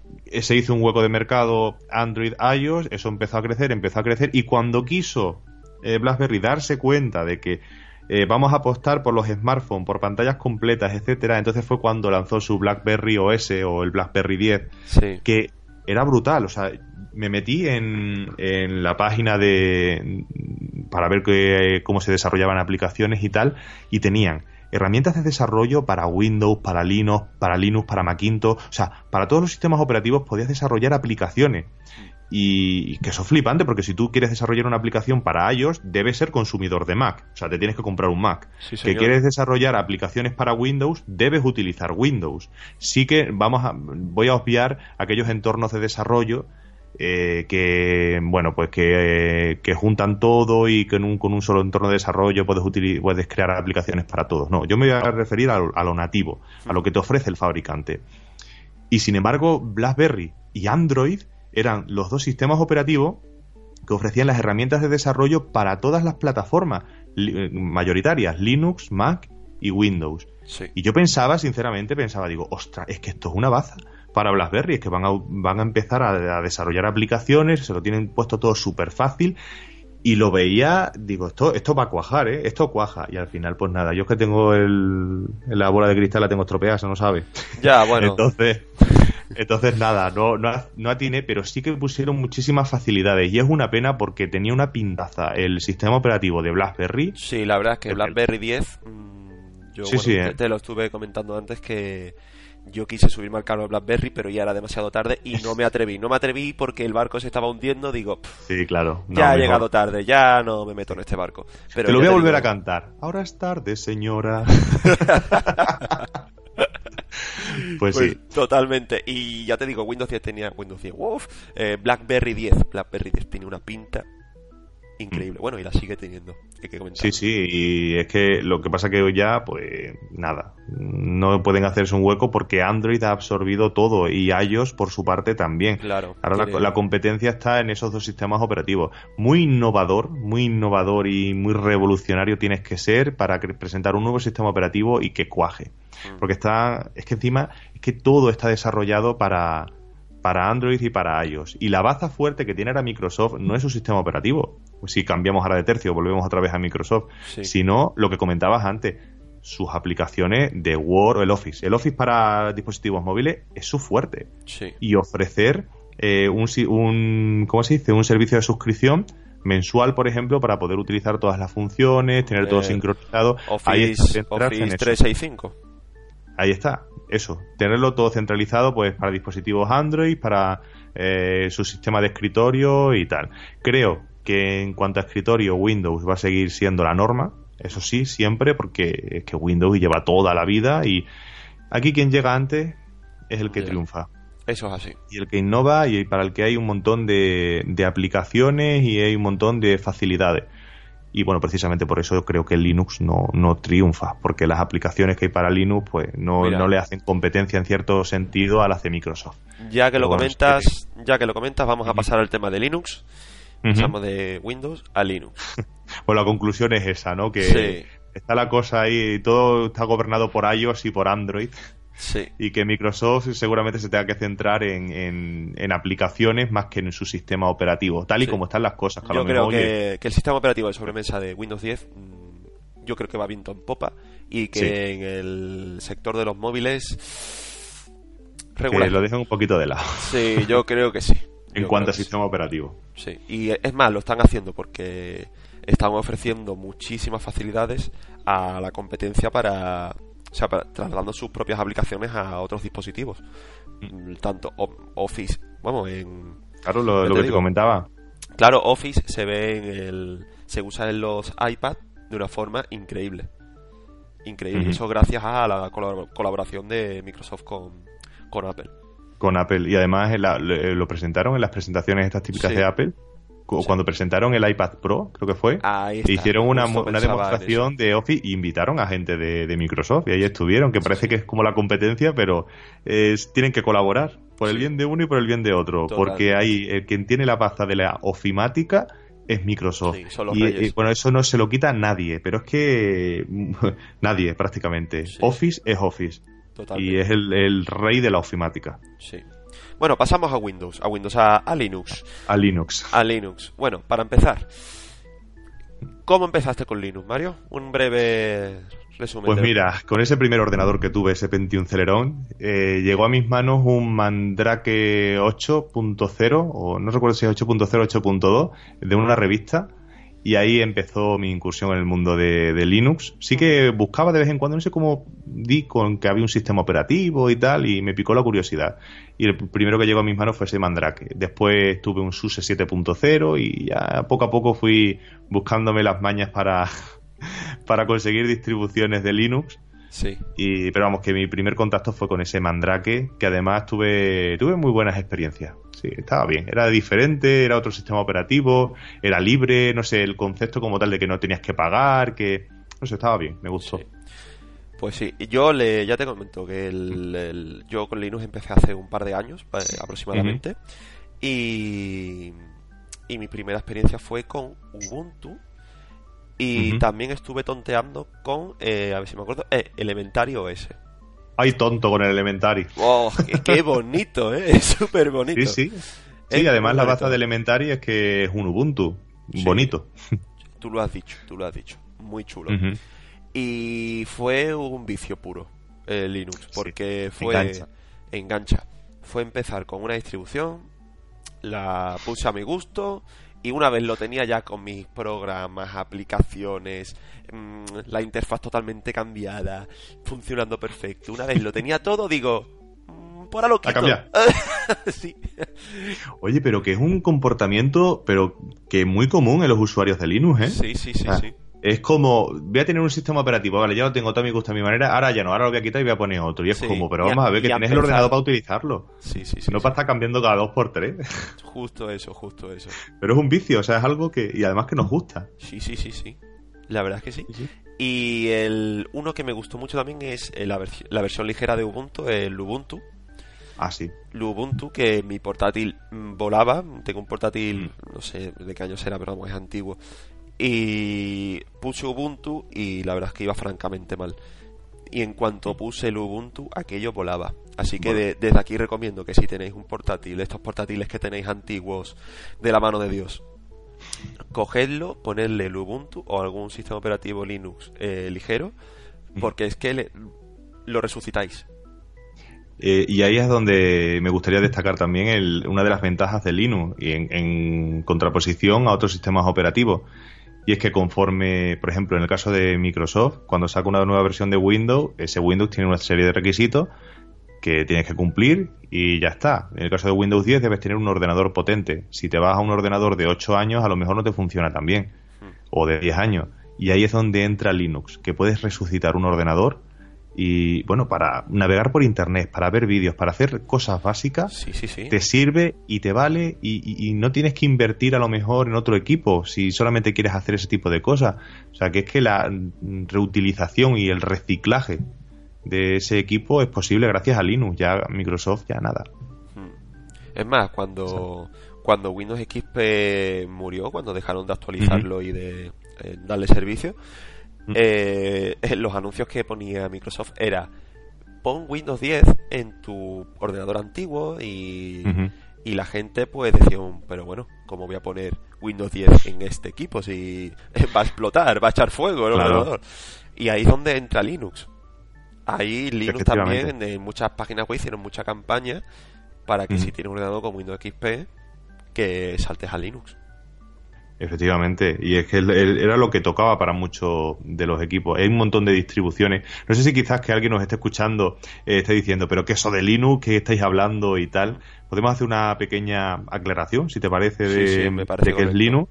Speaker 3: Se hizo un hueco de mercado Android, iOS, eso empezó a crecer, empezó a crecer y cuando quiso eh, BlackBerry darse cuenta de que eh, vamos a apostar por los smartphones, por pantallas completas, etcétera. Entonces fue cuando lanzó su BlackBerry OS o el BlackBerry 10, que era brutal. O sea, me metí en, en la página de para ver que, cómo se desarrollaban aplicaciones y tal, y tenían herramientas de desarrollo para Windows, para Linux, para Linux, para Macintosh, o sea, para todos los sistemas operativos podías desarrollar aplicaciones. Y, que eso es flipante porque si tú quieres desarrollar una aplicación para iOS, debes ser consumidor de Mac. O sea, te tienes que comprar un Mac. que quieres desarrollar aplicaciones para Windows, debes utilizar Windows. Sí que vamos a, voy a obviar aquellos entornos de desarrollo eh, que bueno pues que, juntan todo y que con un solo entorno de desarrollo puedes puedes crear aplicaciones para todos no yo me voy a referir a, a, lo nativo a lo que te ofrece el fabricante y sin embargo BlackBerry y Android eran los dos sistemas operativos que ofrecían las herramientas de desarrollo para todas las plataformas eh, mayoritarias, Linux, Mac y Windows. Y yo pensaba, sinceramente, pensaba, digo, ostras, es que esto es una baza para BlackBerry, es que van a, van a empezar a, desarrollar aplicaciones, se lo tienen puesto todo súper fácil y lo veía, digo, esto, esto va a cuajar, ¿eh? Esto cuaja. Y al final, pues nada, yo es que tengo el, la bola de cristal, la tengo estropeada, eso no sabe.
Speaker 2: Ya, bueno. <laughs>
Speaker 3: Entonces, entonces nada, no, no, no atiné, pero sí que pusieron muchísimas facilidades. Y es una pena porque tenía una pintaza el sistema operativo de BlackBerry.
Speaker 2: Sí, la verdad es que BlackBerry 10, mm, yo eh. te lo estuve comentando antes que yo quise subirme al carro de BlackBerry, pero ya era demasiado tarde y no me atreví. No me atreví porque el barco se estaba hundiendo. Digo,
Speaker 3: sí, claro.
Speaker 2: ya ha llegado tarde, ya no me meto en este barco. Pero
Speaker 3: te lo voy a volver a cantar. Ahora es tarde, señora. <laughs> pues, sí.
Speaker 2: Totalmente. Y ya te digo, Windows 10 tenía Windows 10. Eh, BlackBerry 10. BlackBerry 10 tiene una pinta increíble. Bueno, y la sigue teniendo,
Speaker 3: Sí, sí, y es que lo que pasa que hoy ya, pues nada, no pueden hacerse un hueco porque Android ha absorbido todo y iOS por su parte también.
Speaker 2: Claro.
Speaker 3: Ahora la, competencia está en esos dos sistemas operativos. Muy innovador, muy innovador y muy revolucionario tienes que ser para presentar un nuevo sistema operativo y que cuaje. Mm. Porque está, es que encima, es que todo está desarrollado para para Android y para iOS. Y la baza fuerte que tiene ahora Microsoft no es su sistema operativo. Si cambiamos ahora de tercio, volvemos otra vez a Microsoft, sino lo que comentabas antes, sus aplicaciones de Word o el Office. El Office para dispositivos móviles es su fuerte. Y ofrecer eh, un, un, ¿cómo se dice? un servicio de suscripción mensual, por ejemplo, para poder utilizar todas las funciones, tener todo eh, sincronizado.
Speaker 2: Office, Office 365.
Speaker 3: Ahí está eso, tenerlo todo centralizado pues para dispositivos Android, para eh, su sistema de escritorio y tal. Creo que en cuanto a escritorio, Windows va a seguir siendo la norma. Eso sí, siempre, porque es que Windows lleva toda la vida y aquí quien llega antes es el que triunfa.
Speaker 2: Eso es así.
Speaker 3: Y el que innova y para el que hay un montón de, de aplicaciones y hay un montón de facilidades. Y bueno, precisamente por eso creo que Linux no, no triunfa, porque las aplicaciones que hay para Linux pues no, no le hacen competencia en cierto sentido a las de Microsoft.
Speaker 2: Ya que
Speaker 3: Pero
Speaker 2: lo
Speaker 3: bueno, es
Speaker 2: comentas, ya que lo comentas, vamos a pasar al tema de Linux. Pasamos de Windows a Linux. <laughs>
Speaker 3: Pues la conclusión es esa, ¿no? Que
Speaker 2: Sí.
Speaker 3: está la cosa ahí, todo está gobernado por iOS y por Android.
Speaker 2: Sí.
Speaker 3: y que Microsoft seguramente se tenga que centrar en, en- en aplicaciones más que en su sistema operativo, tal y
Speaker 2: Sí.
Speaker 3: como están las cosas. Que
Speaker 2: Yo creo que, que el sistema operativo de sobremesa de Windows 10 mm, yo creo que va viento en popa y que
Speaker 3: Sí.
Speaker 2: en el sector de los móviles
Speaker 3: que
Speaker 2: regular.
Speaker 3: lo dejen un poquito de lado
Speaker 2: Sí, yo <laughs> creo que sí.
Speaker 3: en
Speaker 2: Yo
Speaker 3: cuanto a sistema operativo.
Speaker 2: Sí, y es más, lo están haciendo porque están ofreciendo muchísimas facilidades a la competencia para, o sea, trasladando sus propias aplicaciones a otros dispositivos. Mm, Tanto Office, vamos, en
Speaker 3: Claro, lo,
Speaker 2: Ya
Speaker 3: lo
Speaker 2: te
Speaker 3: que te comentaba.
Speaker 2: claro, Office se ve en el se usa en los iPad de una forma increíble. Increíble, eso gracias a la colab- colaboración de Microsoft con, con Apple.
Speaker 3: con Apple y además en la- lo, presentaron en las presentaciones estas típicas
Speaker 2: Sí.
Speaker 3: de Apple. Cuando presentaron el iPad Pro creo que fue
Speaker 2: está,
Speaker 3: hicieron una, demostración de Office y invitaron a gente de, de Microsoft y ahí estuvieron que parece que es como la competencia pero tienen que colaborar por el bien de uno y por el bien de otro porque hay el quien tiene la pasta de la ofimática es Microsoft.
Speaker 2: Sí,
Speaker 3: y, bueno eso no se lo quita nadie pero es que <laughs> nadie prácticamente.
Speaker 2: Sí.
Speaker 3: Office es Office.
Speaker 2: Totalmente.
Speaker 3: y es el, el rey de la ofimática.
Speaker 2: Sí. Bueno, pasamos a Windows, a Windows, a, a Linux.
Speaker 3: a Linux
Speaker 2: A Linux. Bueno, para empezar, ¿cómo empezaste con Linux, Mario? Un breve resumen.
Speaker 3: Pues
Speaker 2: de-
Speaker 3: mira, con ese primer ordenador que tuve, ese Pentium Celeron, eh, llegó a mis manos un Mandrake 8.0, o no recuerdo si es 8.0 o 8.2, de una revista, y ahí empezó mi incursión en el mundo de, de Linux. Sí que buscaba de vez en cuando, no sé cómo di con que había un sistema operativo y tal, y me picó la curiosidad. Y el primero que llegó a mis manos fue ese Mandrake. Después tuve un SUSE 7.0 y ya poco a poco fui buscándome las mañas para, <laughs> para conseguir distribuciones de Linux.
Speaker 2: Sí.
Speaker 3: Y, pero vamos, que mi primer contacto fue con ese Mandrake, que además tuve, tuve muy buenas experiencias. Sí, estaba bien. Era diferente, era otro sistema operativo, era libre, no sé, el concepto como tal de que no tenías que pagar, que... No sé, estaba bien, me gustó.
Speaker 2: Sí. Pues sí, yo le, ya te comento que el, el- yo con Linux empecé hace un par de años eh, aproximadamente y, y mi primera experiencia fue con Ubuntu y también estuve tonteando con, eh, a ver si me acuerdo, eh, Elementary OS.
Speaker 3: Ay, tonto con el Elementary.
Speaker 2: ¡Oh, qué, <laughs> bonito, eh! Es súper bonito.
Speaker 3: Sí, sí.
Speaker 2: Es
Speaker 3: Sí, además la baza de Elementary es que es un Ubuntu.
Speaker 2: Sí.
Speaker 3: Bonito. <laughs>
Speaker 2: Tú lo has dicho, tú lo has dicho. Muy chulo. Y fue un vicio puro eh, Linux, porque fue
Speaker 3: engancha.
Speaker 2: engancha. Fue empezar con una distribución, la puse a mi gusto y una vez lo tenía ya con mis programas, aplicaciones, mm, la interfaz totalmente cambiada, funcionando perfecto. Una vez lo tenía todo, digo, mm, por a lo
Speaker 3: cambiar.
Speaker 2: sí.
Speaker 3: Oye, pero que es un comportamiento, pero que es muy común en los usuarios de Linux, ¿eh?
Speaker 2: sí, sí, sí,
Speaker 3: Ah.
Speaker 2: sí.
Speaker 3: Es como, voy a tener un sistema operativo, vale, ya lo tengo todo a mi gusto, a mi manera, ahora ya no, ahora lo voy a quitar y voy a poner otro. Y es
Speaker 2: Sí,
Speaker 3: como, pero
Speaker 2: a-
Speaker 3: vamos a ver que tienes el ordenador para utilizarlo.
Speaker 2: Sí, sí, sí,
Speaker 3: no
Speaker 2: sí.
Speaker 3: para estar cambiando cada dos por tres. <laughs>
Speaker 2: Justo eso, justo eso.
Speaker 3: Pero es un vicio, o sea, es algo que, y además que nos gusta.
Speaker 2: Sí, sí, sí, sí. La verdad es que sí. Y el uno que me gustó mucho también es eh, la, la versión ligera de Ubuntu, el Ubuntu.
Speaker 3: Ah, sí.
Speaker 2: El Ubuntu, que mi portátil mm, volaba. Tengo un portátil, no sé de qué año será, pero vamos, es antiguo. Y puse Ubuntu y la verdad es que iba francamente mal. Y en cuanto puse el Ubuntu, aquello volaba. Así que de- desde aquí recomiendo que si tenéis un portátil, estos portátiles que tenéis antiguos de la mano de Dios, cogedlo, ponedle el Ubuntu o algún sistema operativo Linux eh, ligero, porque es que le- lo resucitáis.
Speaker 3: Eh, y ahí es donde me gustaría destacar también el- una de las ventajas de Linux y en, en contraposición a otros sistemas operativos. Y es que conforme, por ejemplo, en el caso de Microsoft, cuando saca una nueva versión de Windows, ese Windows tiene una serie de requisitos que tienes que cumplir y ya está. En el caso de Windows 10 debes tener un ordenador potente. Si te vas a un ordenador de 8 años, a lo mejor no te funciona tan bien. O de 10 años. Y ahí es donde entra Linux, que puedes resucitar un ordenador y bueno, para navegar por internet, para ver vídeos, para hacer cosas básicas, te sirve y te vale y, no tienes que invertir a lo mejor en otro equipo si solamente quieres hacer ese tipo de cosas. O sea, que es que la reutilización y el reciclaje de ese equipo es posible gracias a Linux, ya Microsoft ya nada. Hmm.
Speaker 2: Es más, cuando, cuando Windows XP murió, cuando dejaron de actualizarlo y de eh, darle servicio, eh, <laughs> los anuncios que ponía Microsoft era pon Windows 10 en tu ordenador antiguo y, y la gente pues decía, pero bueno, ¿cómo voy a poner Windows 10 en este equipo si <laughs> va a explotar, va a echar fuego el ordenador? Y ahí es donde entra Linux. Ahí Linux también, en muchas páginas web hicieron mucha campaña para que si tienes un ordenador con Windows XP, que saltes a Linux.
Speaker 3: Efectivamente, y es que era lo que tocaba para muchos de los equipos. Hay un montón de distribuciones. No sé si quizás que alguien nos esté escuchando eh, esté diciendo, pero ¿qué eso de Linux? ¿Qué estáis hablando? y tal. Podemos hacer una pequeña aclaración, si te parece, de, qué es Linux.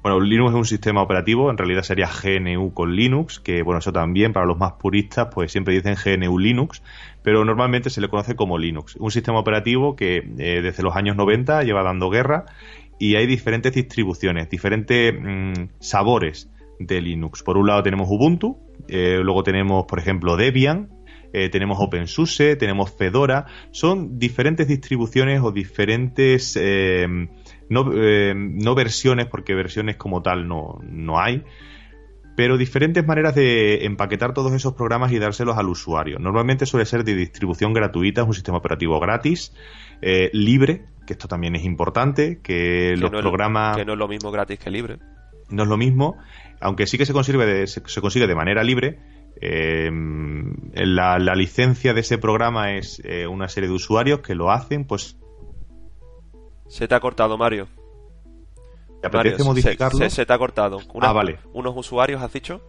Speaker 3: Bueno, Linux es un sistema operativo, en realidad sería GNU con Linux, que bueno, eso también para los más puristas, pues siempre dicen GNU Linux, pero normalmente se le conoce como Linux. Un sistema operativo que eh, desde los años 90 lleva dando guerra y hay diferentes distribuciones, diferentes mm, sabores de Linux. Por un lado tenemos Ubuntu, eh, luego tenemos, por ejemplo, Debian, eh, tenemos OpenSUSE, tenemos Fedora. Son diferentes distribuciones o diferentes, eh, no, no, versiones, porque versiones como tal no, no hay, pero diferentes maneras de empaquetar todos esos programas y dárselos al usuario. Normalmente suele ser de distribución gratuita, es un sistema operativo gratis, libre, que esto también es importante, que, los programas...
Speaker 2: que no es lo mismo gratis que libre.
Speaker 3: No es lo mismo, aunque sí que se consigue de, se, consigue de manera libre, eh, la, licencia de ese programa es eh, una serie de usuarios que lo hacen, pues...
Speaker 2: Se te ha cortado, Mario.
Speaker 3: ¿Te apetece modificarlo?
Speaker 2: Se, te ha cortado.
Speaker 3: ah, vale.
Speaker 2: ¿Unos usuarios has dicho?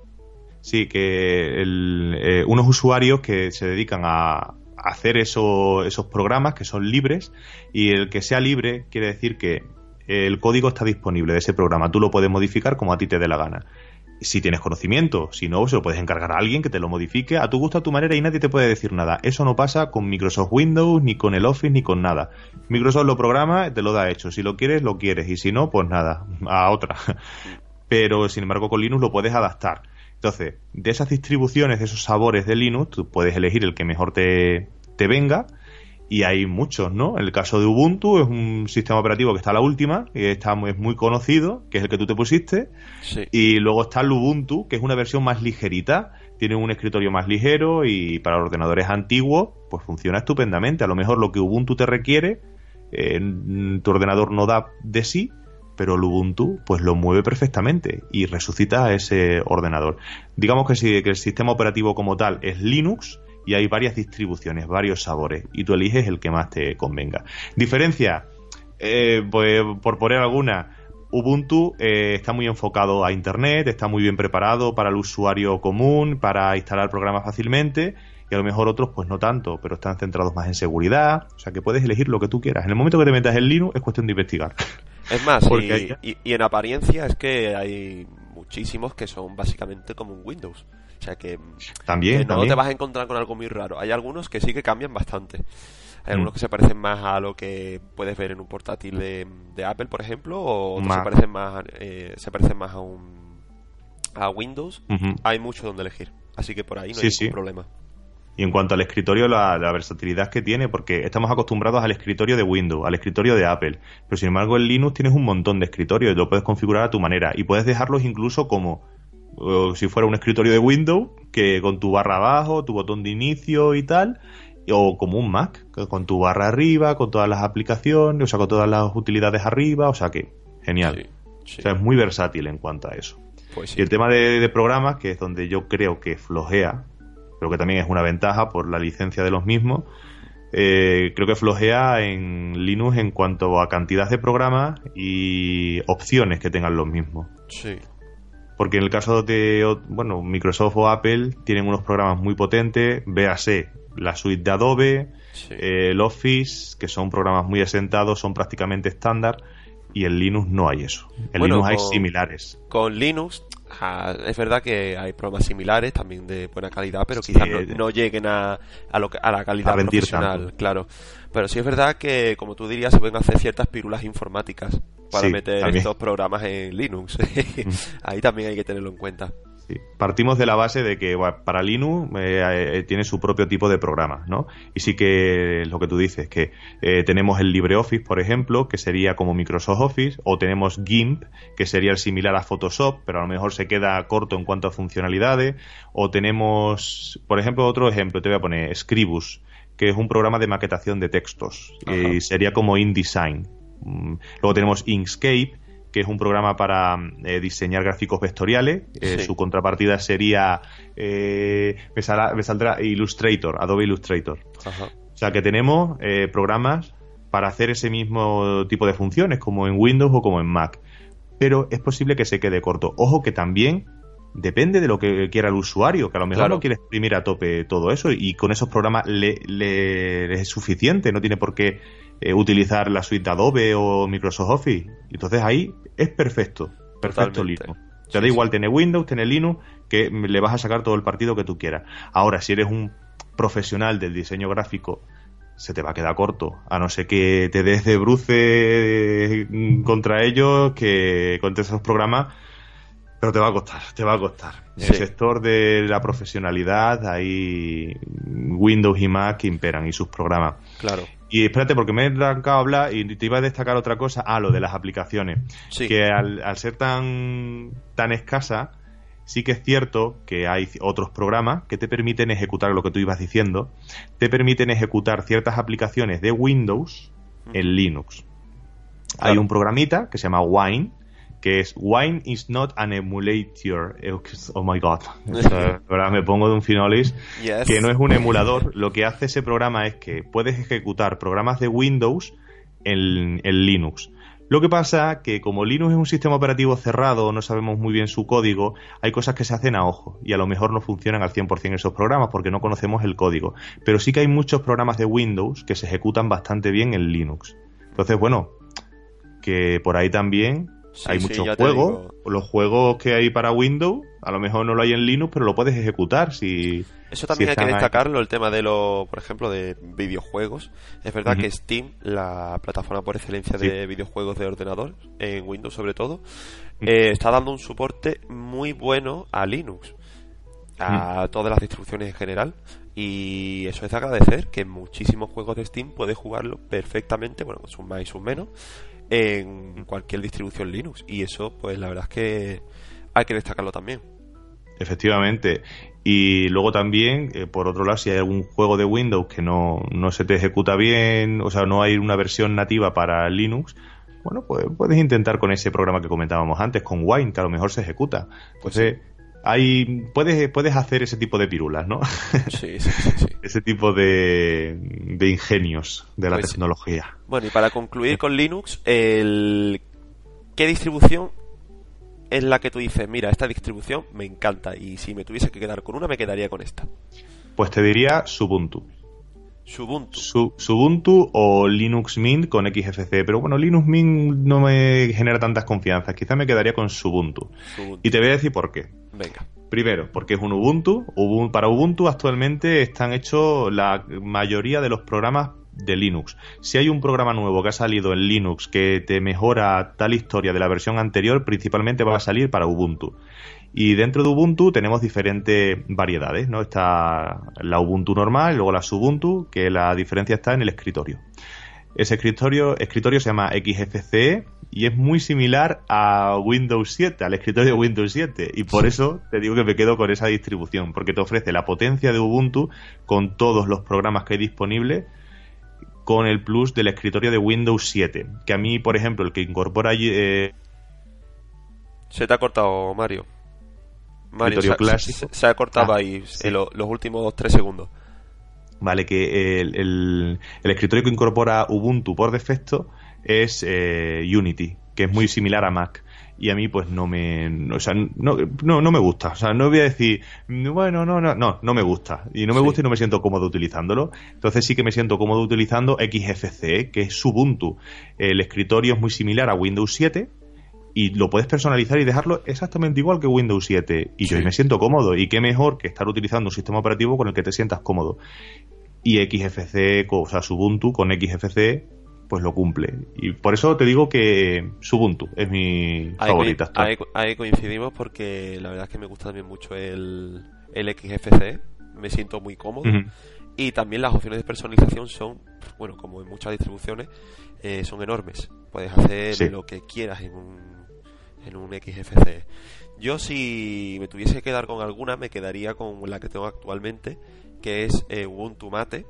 Speaker 3: Sí, que eh, unos usuarios que se dedican a, hacer esos programas que son libres y el que sea libre quiere decir que el código está disponible de ese programa, tú lo puedes modificar como a ti te dé la gana. Si tienes conocimiento, si no, se lo puedes encargar a alguien que te lo modifique a tu gusto, a tu manera y nadie te puede decir nada. Eso no pasa con Microsoft Windows, ni con el Office, ni con nada. Microsoft lo programa, te lo da hecho. Si lo quieres, lo quieres. Y si no, pues nada, a otra. <laughs> Pero sin embargo, con Linux lo puedes adaptar. Entonces, de esas distribuciones, de esos sabores de Linux, tú puedes elegir el que mejor te, venga y hay muchos, ¿no? El caso de Ubuntu es un sistema operativo que está a la última, y está muy, es muy conocido, que es el que tú te pusiste. Y luego está el Ubuntu, que es una versión más ligerita, tiene un escritorio más ligero y para ordenadores antiguos, pues funciona estupendamente. A lo mejor lo que Ubuntu te requiere, tu ordenador no da de sí, pero el Ubuntu pues lo mueve perfectamente y resucita a ese ordenador. Digamos que, si, que el sistema operativo como tal es Linux y hay varias distribuciones, varios sabores y tú eliges el que más te convenga. Diferencia, eh, pues por poner alguna, Ubuntu eh, está muy enfocado a Internet, está muy bien preparado para el usuario común, para instalar programas fácilmente y a lo mejor otros pues no tanto, pero están centrados más en seguridad, o sea que puedes elegir lo que tú quieras. En el momento que te metas en Linux es cuestión de investigar.
Speaker 2: Es más, <laughs> y, en apariencia es que hay muchísimos que son básicamente como un Windows. O sea que,
Speaker 3: también,
Speaker 2: no te vas a encontrar con algo muy raro. Hay algunos que sí que cambian bastante. Hay algunos mm. que se parecen más a lo que puedes ver en un portátil de, Apple, por ejemplo, o otros se parecen más, eh, se parecen más a un a Windows. Hay mucho donde elegir, así que por ahí no hay ningún problema.
Speaker 3: Y en cuanto al escritorio, la, versatilidad que tiene, porque estamos acostumbrados al escritorio de Windows, al escritorio de Apple, pero sin embargo en Linux tienes un montón de escritorios y lo puedes configurar a tu manera y puedes dejarlos incluso como si fuera un escritorio de Windows, que con tu barra abajo, tu botón de inicio y tal, o como un Mac, con tu barra arriba, con todas las aplicaciones, o sea, con todas las utilidades arriba, o sea que genial. O sea, es muy versátil en cuanto a eso. Pues y el tema de, de programas, que es donde yo creo que flojea, creo que también es una ventaja por la licencia de los mismos. Eh, creo que flojea en Linux en cuanto a cantidad de programas y opciones que tengan los mismos.
Speaker 2: Sí.
Speaker 3: Porque en el caso de bueno, Microsoft o Apple tienen unos programas muy potentes, véase la suite de Adobe, eh, el Office, que son programas muy asentados, son prácticamente estándar, y en Linux no hay eso. En Linux hay similares.
Speaker 2: Con Linux es verdad que hay programas similares, también de buena calidad, pero quizás no, lleguen a, a, lo, a la calidad profesional, claro. Pero sí es verdad que, como tú dirías, se pueden hacer ciertas pílulas informáticas para meter estos programas en Linux. <laughs> Mm. Ahí también hay que tenerlo en cuenta.
Speaker 3: Partimos de la base de que para Linux eh, eh, tiene su propio tipo de programa, ¿no? Y sí que lo que tú dices, que eh, tenemos el LibreOffice, por ejemplo, que sería como Microsoft Office, o tenemos GIMP, que sería el similar a Photoshop, pero a lo mejor se queda corto en cuanto a funcionalidades, o tenemos, por ejemplo, otro ejemplo, te voy a poner Scribus, que es un programa de maquetación de textos, y sería como InDesign. Mm, luego tenemos Inkscape, que es un programa para eh, diseñar gráficos vectoriales. Eh, su contrapartida sería, eh, me, saldrá Illustrator, Adobe Illustrator. O sea que tenemos programas para hacer ese mismo tipo de funciones, como en Windows o como en Mac. Pero es posible que se quede corto. Ojo que también depende de lo que quiera el usuario, que a lo mejor no quiere exprimir a tope todo eso y con esos programas le es suficiente, no tiene por qué eh, utilizar la suite de Adobe o Microsoft Office. Entonces ahí es perfecto, perfecto Linux. Te da igual tener Windows, tener Linux, que le vas a sacar todo el partido que tú quieras. Ahora, si eres un profesional del diseño gráfico, se te va a quedar corto, a no ser que te des de bruce mm, contra ellos, que contra esos programas, pero te va a costar, te va a costar. En el sector de la profesionalidad, ahí Windows y Mac imperan y sus programas.
Speaker 2: Claro.
Speaker 3: Y espérate, porque me he arrancado a hablar y te iba a destacar otra cosa. Ah, lo de las aplicaciones. Que al, ser tan, tan escasa, sí que es cierto que hay otros programas que te permiten ejecutar lo que tú ibas diciendo. Te permiten ejecutar ciertas aplicaciones de Windows en Linux. Hay un programita que se llama Wine, que es Wine is not an emulator. Oh my god. <laughs> Ahora me pongo de un finolis. Que no es un emulador. Lo que hace ese programa es que puedes ejecutar programas de Windows en, Linux. Lo que pasa que como Linux es un sistema operativo cerrado, no sabemos muy bien su código, hay cosas que se hacen a ojo y a lo mejor no funcionan al 100% esos programas porque no conocemos el código. Pero sí que hay muchos programas de Windows que se ejecutan bastante bien en Linux. Entonces, bueno, que por ahí también hay muchos juegos. Los juegos que hay para Windows, a lo mejor no lo hay en Linux, pero lo puedes ejecutar si.
Speaker 2: Eso también hay que destacarlo, el tema de lo, por ejemplo, de videojuegos. Es verdad que Steam, la plataforma por excelencia de videojuegos de ordenador, en Windows sobre todo, eh, está dando un soporte muy bueno a Linux, a todas las distribuciones en general. Y eso es de agradecer, que muchísimos juegos de Steam puedes jugarlo perfectamente, bueno, sus más y sus menos, en cualquier distribución Linux. Y eso, pues la verdad es que hay que destacarlo también.
Speaker 3: Efectivamente. Y luego también, eh, por otro lado, si hay algún juego de Windows que no, no se te ejecuta bien, o sea, no hay una versión nativa para Linux, bueno, pues puedes intentar con ese programa que comentábamos antes, con Wine, que a lo mejor se ejecuta. Pues Entonces, hay, puedes, puedes hacer ese tipo de pirulas, ¿no? <laughs>
Speaker 2: Sí, sí, sí.
Speaker 3: ese tipo de, de ingenios de la pues tecnología.
Speaker 2: Bueno, y para concluir con Linux, el... ¿qué distribución es la que tú dices, mira, esta distribución me encanta y si me tuviese que quedar con una, me quedaría con esta?
Speaker 3: Pues te diría Subuntu.
Speaker 2: Subuntu.
Speaker 3: Subuntu o Linux Mint con XFC. Pero bueno, Linux Mint no me genera tantas confianzas. Quizá me quedaría con Subuntu. Y te voy a decir por qué.
Speaker 2: Venga.
Speaker 3: Primero, porque es un Ubuntu. Para Ubuntu actualmente están hechos la mayoría de los programas de Linux. Si hay un programa nuevo que ha salido en Linux que te mejora tal historia de la versión anterior, principalmente va a salir para Ubuntu. Y dentro de Ubuntu tenemos diferentes variedades, ¿no? Está la Ubuntu normal y luego la Subuntu, que la diferencia está en el escritorio. Ese escritorio, escritorio se llama XFCE y es muy similar a Windows 7, al escritorio de Windows 7. Y por eso te digo que me quedo con esa distribución, porque te ofrece la potencia de Ubuntu con todos los programas que hay disponibles con el plus del escritorio de Windows 7. Que a mí, por ejemplo, el que incorpora allí... Eh,
Speaker 2: se te ha cortado, Mario. Mario, se, ha cortado ah, ahí en los últimos tres segundos.
Speaker 3: Vale, que el, escritorio que incorpora Ubuntu por defecto es eh, Unity, que es muy similar a Mac. Y a mí, pues no me. No, o sea, no, no, me gusta. O sea, no voy a decir, bueno, no, no, no, no me gusta. Y no me gusta y no me siento cómodo utilizándolo. Entonces sí que me siento cómodo utilizando XFCE, que es Ubuntu. El escritorio es muy similar a Windows 7, y lo puedes personalizar y dejarlo exactamente igual que Windows 7. Y yo ahí me siento cómodo. Y qué mejor que estar utilizando un sistema operativo con el que te sientas cómodo. Y XFC, o sea, Ubuntu con XFC, pues lo cumple. Y por eso te digo que Ubuntu es mi favorita.
Speaker 2: Ahí, coincidimos porque la verdad es que me gusta también mucho el, el XFC. Me siento muy cómodo. Y también las opciones de personalización son, bueno, como en muchas distribuciones, eh, son enormes. Puedes hacer lo que quieras en un, en un XFC. Yo si me tuviese que quedar con alguna, me quedaría con la que tengo actualmente, que es eh, Ubuntu Mate,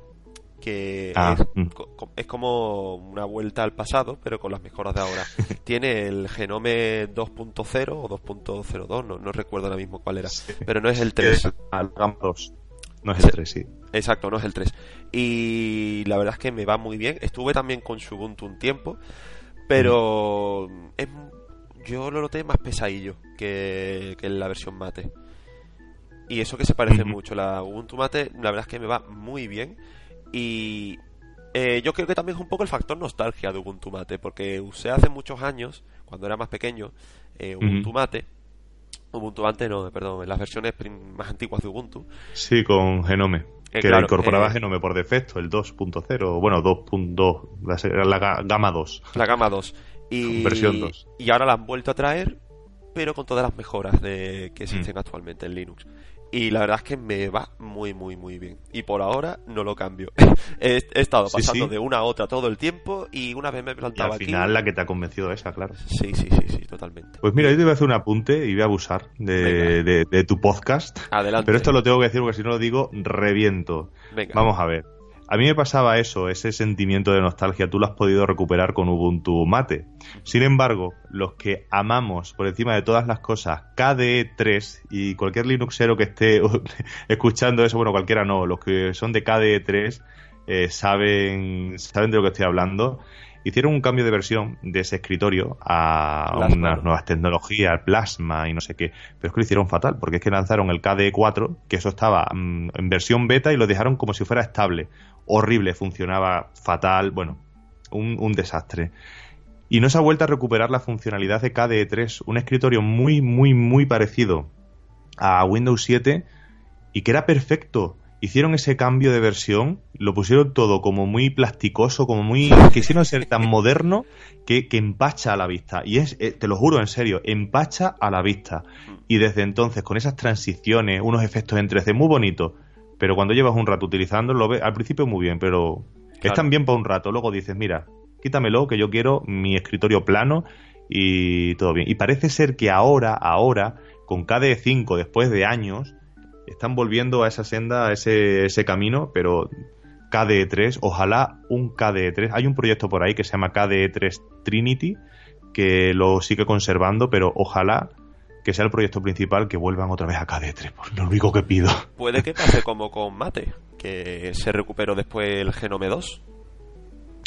Speaker 2: que ah, mm. es, como una vuelta al pasado, pero con las mejoras de ahora. <laughs> Tiene el Genome 2.0 o 2.02, no, no recuerdo ahora mismo cuál era, pero no es el 3.
Speaker 3: No es el 3, sí.
Speaker 2: Exacto, no es el 3. Y la verdad es que me va muy bien. Estuve también con Ubuntu un tiempo, pero es, yo lo noté más pesadillo que, que la versión mate. Y eso que se parece mucho. La Ubuntu Mate, la verdad es que me va muy bien. Y eh, yo creo que también es un poco el factor nostalgia de Ubuntu Mate, porque usé hace muchos años, cuando era más pequeño, eh, Ubuntu Mate. Ubuntu Mate no, perdón, en las versiones más antiguas de Ubuntu.
Speaker 3: Sí, con Genome. Eh, que incorporaba Genome por defecto, el 2.0, bueno, 2.2, la, la, gama 2.
Speaker 2: La gama 2. Y,
Speaker 3: versión 2.
Speaker 2: Y ahora la han vuelto a traer, pero con todas las mejoras de, que existen mm. actualmente en Linux y la verdad es que me va muy, muy, muy bien. Y por ahora no lo cambio. <laughs> he, estado pasando de una a otra todo el tiempo y una vez me plantaba
Speaker 3: y al final la que te ha convencido esa, claro.
Speaker 2: Sí, sí, sí, sí, totalmente.
Speaker 3: Pues mira, yo te voy a hacer un apunte y voy a abusar de, de, tu podcast.
Speaker 2: Adelante.
Speaker 3: Pero esto lo tengo que decir porque si no lo digo, reviento. Venga. Vamos a ver. A mí me pasaba eso, ese sentimiento de nostalgia, tú lo has podido recuperar con Ubuntu Mate. Sin embargo, los que amamos por encima de todas las cosas KDE 3 y cualquier Linuxero que esté <laughs> escuchando eso, bueno, cualquiera no, los que son de KDE 3 eh, saben, saben de lo que estoy hablando. Hicieron un cambio de versión de ese escritorio a unas nuevas tecnologías, Plasma y no sé qué. Pero es que lo hicieron fatal, porque es que lanzaron el KDE 4, que eso estaba mm, en versión beta y lo dejaron como si fuera estable horrible, funcionaba fatal, bueno, un, desastre. Y no se ha vuelto a recuperar la funcionalidad de KDE 3, un escritorio muy, muy, muy parecido a Windows 7 y que era perfecto. Hicieron ese cambio de versión, lo pusieron todo como muy plasticoso, como muy. quisieron ser tan moderno que, que, empacha a la vista. Y es, eh, te lo juro en serio, empacha a la vista. Y desde entonces, con esas transiciones, unos efectos en 3D muy bonitos, pero cuando llevas un rato utilizándolo, lo ves, al principio muy bien, pero es están bien para un rato. Luego dices, mira, quítamelo, que yo quiero mi escritorio plano y todo bien. Y parece ser que ahora, ahora, con KDE 5, después de años, están volviendo a esa senda, a ese, ese camino, pero KDE 3, ojalá un KDE 3. Hay un proyecto por ahí que se llama KDE 3 Trinity, que lo sigue conservando, pero ojalá que sea el proyecto principal que vuelvan otra vez a KD3, por lo único que pido.
Speaker 2: Puede que pase <laughs> como con Mate, que se recuperó después el Genome 2.